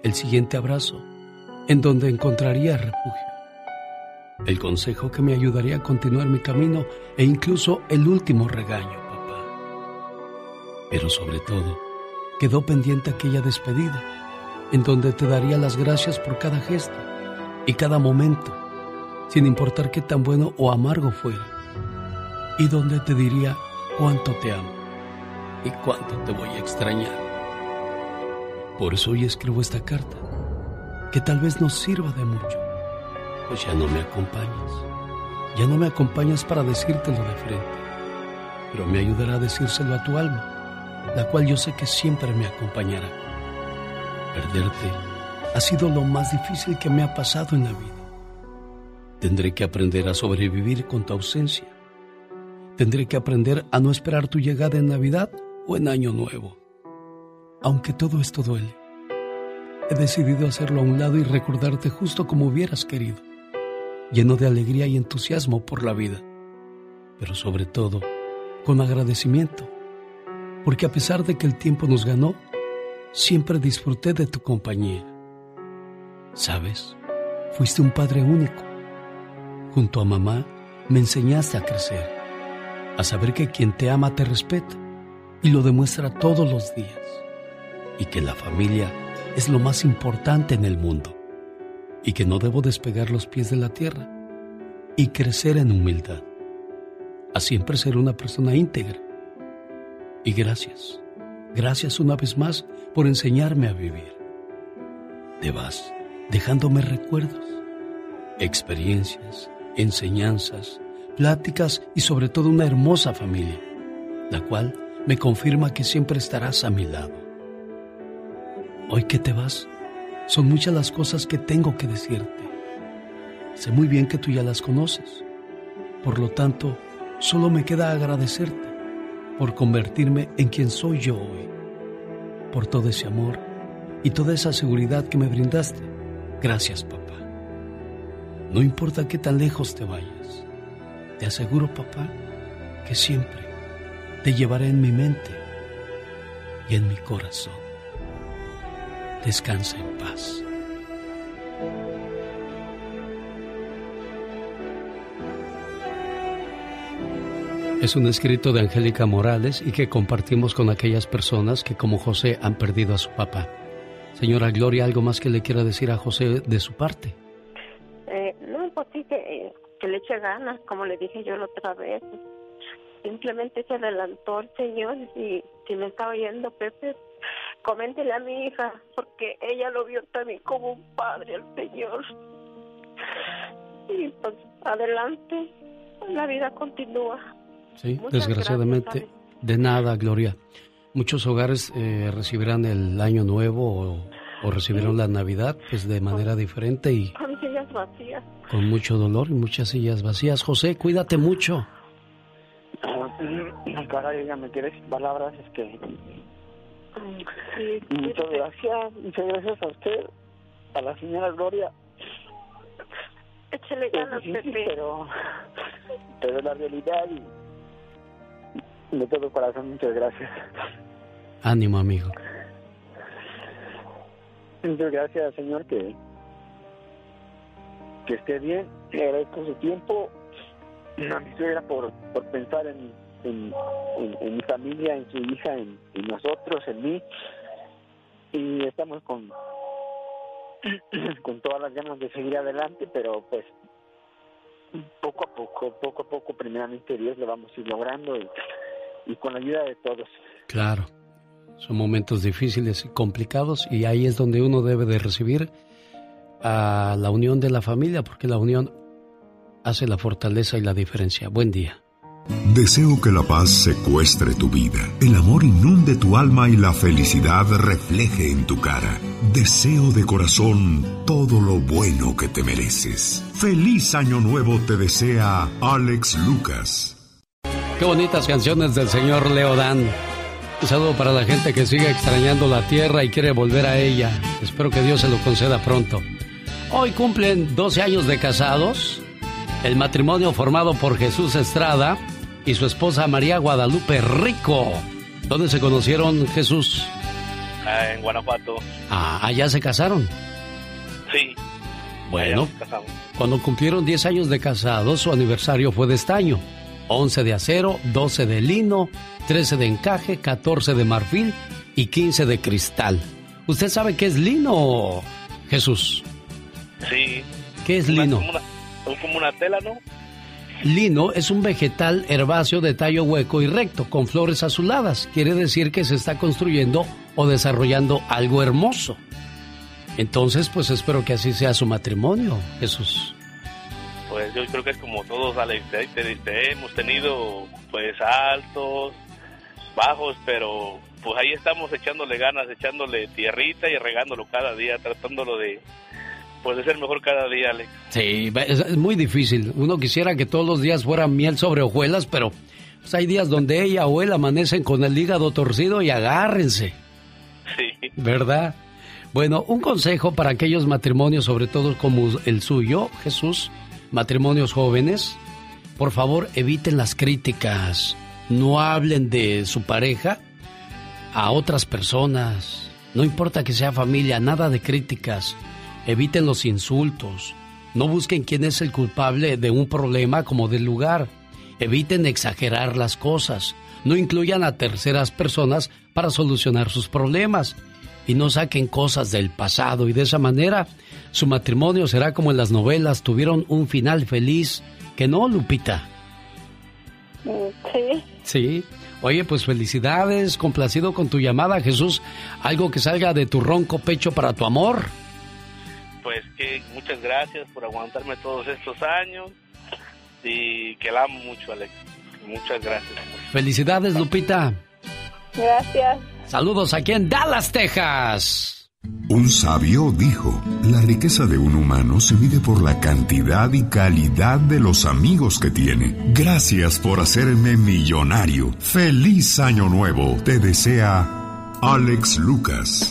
el siguiente abrazo en donde encontraría refugio, el consejo que me ayudaría a continuar mi camino e incluso el último regaño, papá. Pero sobre todo, quedó pendiente aquella despedida en donde te daría las gracias por cada gesto y cada momento, sin importar qué tan bueno o amargo fuera, y donde te diría cuánto te amo y cuánto te voy a extrañar. Por eso hoy escribo esta carta, que tal vez nos sirva de mucho, pues ya no me acompañas, ya no me acompañas para decírtelo de frente, pero me ayudará a decírselo a tu alma, la cual yo sé que siempre me acompañará. Perderte ha sido lo más difícil que me ha pasado en la vida. Tendré que aprender a sobrevivir con tu ausencia. Tendré que aprender a no esperar tu llegada en Navidad o en Año Nuevo. Aunque todo esto duele, he decidido hacerlo a un lado y recordarte justo como hubieras querido, lleno de alegría y entusiasmo por la vida, pero sobre todo con agradecimiento, porque a pesar de que el tiempo nos ganó, siempre disfruté de tu compañía. Sabes, fuiste un padre único. Junto a mamá me enseñaste a crecer, a saber que quien te ama te respeta y lo demuestra todos los días, y que la familia es lo más importante en el mundo, y que no debo despegar los pies de la tierra y crecer en humildad, a siempre ser una persona íntegra. Y gracias, gracias una vez más por enseñarme a vivir. Te vas dejándome recuerdos, experiencias, enseñanzas, pláticas y sobre todo una hermosa familia, la cual me confirma que siempre estarás a mi lado. Hoy que te vas, son muchas las cosas que tengo que decirte. Sé muy bien que tú ya las conoces. Por lo tanto, solo me queda agradecerte por convertirme en quien soy yo hoy por todo ese amor y toda esa seguridad que me brindaste. Gracias, papá. No importa qué tan lejos te vayas, te aseguro, papá, que siempre te llevaré en mi mente y en mi corazón. Descansa en paz. Es un escrito de Angélica Morales y que compartimos con aquellas personas que como José han perdido a su papá. Señora Gloria, ¿algo más que le quiera decir a José de su parte? Eh, no, pues sí, que, que le eche ganas, como le dije yo la otra vez. Simplemente se adelantó el Señor y si me está oyendo Pepe, coméntele a mi hija, porque ella lo vio también como un padre al Señor. Y pues adelante, la vida continúa. Sí, Muchas desgraciadamente, gracias, de nada, Gloria. Muchos hogares eh, recibirán el año nuevo o, o recibirán la Navidad pues de manera diferente y sí sillas vacías. Con mucho dolor y muchas sillas vacías. José, cuídate mucho. Caray, ya me quedé sin palabras, es que... Sí, Muchas gracias, muchas gracias a usted, a la señora Gloria. Échale ganas, Sí, Pepe. Pero, pero la realidad y de todo corazón, muchas gracias. Ánimo, amigo. Muchas gracias, señor, que, que esté bien. Le agradezco su tiempo. A mi suegra por, por pensar en, en, mi familia, en su hija, en, en nosotros, en mí. Y estamos con, [CLEARS THROAT] con todas las ganas de seguir adelante, pero pues poco a poco, poco a poco, primeramente Dios lo vamos a ir logrando y, y con la ayuda de todos. Claro. Son momentos difíciles y complicados y ahí es donde uno debe de recibir a la unión de la familia porque la unión hace la fortaleza y la diferencia. Buen día. Deseo que la paz secuestre tu vida, el amor inunde tu alma y la felicidad refleje en tu cara. Deseo de corazón todo lo bueno que te mereces. Feliz año nuevo te desea Alex Lucas. Qué bonitas canciones del señor Leodán. Un saludo para la gente que sigue extrañando la tierra y quiere volver a ella. Espero que Dios se lo conceda pronto. Hoy cumplen 12 años de casados. El matrimonio formado por Jesús Estrada y su esposa María Guadalupe Rico. ¿Dónde se conocieron Jesús? Ah, en Guanajuato. Ah, allá se casaron. Sí. Bueno, cuando cumplieron 10 años de casados, su aniversario fue de estaño. 11 de acero, 12 de lino, 13 de encaje, 14 de marfil y 15 de cristal. ¿Usted sabe qué es lino, Jesús? Sí. ¿Qué es Una- lino? Como una, como una tela, ¿no? Lino es un vegetal herbáceo de tallo hueco y recto, con flores azuladas. Quiere decir que se está construyendo o desarrollando algo hermoso. Entonces, pues espero que así sea su matrimonio, Jesús. Pues yo creo que es como todos, Alex. Te- te- Hemos tenido pues altos, bajos, pero pues ahí estamos echándole ganas, echándole tierrita y regándolo cada día, tratándolo de pues de ser mejor cada día, Alex. Sí, es, es muy difícil. Uno quisiera que todos los días fueran miel sobre hojuelas, pero pues, hay días donde ella o él amanecen con el hígado torcido y agárrense, Sí. ¿verdad? Bueno, un consejo para aquellos matrimonios, sobre todo como el suyo, Jesús, matrimonios jóvenes, por favor eviten las críticas, no hablen de su pareja a otras personas, no importa que sea familia, nada de críticas, eviten los insultos, no busquen quién es el culpable de un problema como del lugar, eviten exagerar las cosas, no incluyan a terceras personas para solucionar sus problemas y no saquen cosas del pasado y de esa manera su matrimonio será como en las novelas, tuvieron un final feliz, que no, Lupita. Sí. Sí. Oye, pues felicidades, complacido con tu llamada, Jesús. Algo que salga de tu ronco pecho para tu amor. Pues que muchas gracias por aguantarme todos estos años y que la amo mucho, Alex. Muchas gracias. Felicidades, Lupita. Gracias. Saludos aquí en Dallas, Texas. Un sabio dijo, la riqueza de un humano se mide por la cantidad y calidad de los amigos que tiene. Gracias por hacerme millonario. Feliz año nuevo. Te desea Alex Lucas.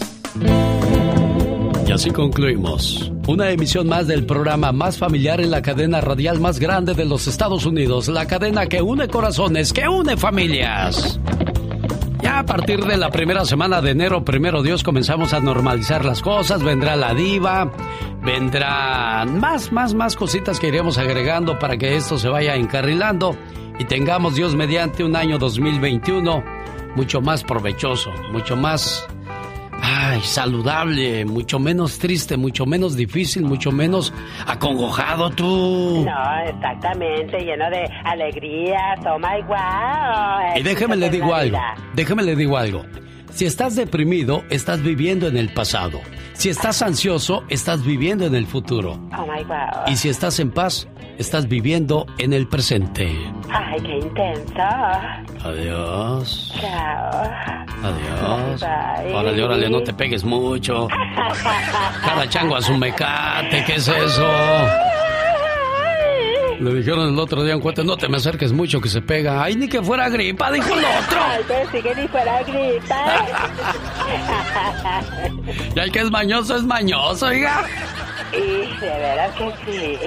Y así concluimos. Una emisión más del programa más familiar en la cadena radial más grande de los Estados Unidos. La cadena que une corazones, que une familias. Ya a partir de la primera semana de enero, primero Dios, comenzamos a normalizar las cosas. Vendrá la diva, vendrán más, más, más cositas que iremos agregando para que esto se vaya encarrilando y tengamos Dios mediante un año 2021 mucho más provechoso, mucho más ay, saludable, mucho menos triste, mucho menos difícil, mucho menos acongojado tú. No, exactamente, lleno de alegrías, oh my wow. Y déjeme le digo algo, déjeme le digo algo. Si estás deprimido, estás viviendo en el pasado. Si estás ansioso, estás viviendo en el futuro. Oh my wow. Y si estás en paz, estás viviendo en el presente. Ay, qué intenso. Adiós. Chao. Adiós. Órale, órale, no te pegues mucho. Cada chango a su mecate, ¿qué es eso? Le dijeron el otro día en cuenta, no te me acerques mucho que se pega. Ay, ni que fuera gripa, dijo el otro. Ay, pero sí que ni fuera gripa. [LAUGHS] y el que es mañoso es mañoso, oiga. Y de veras que sí.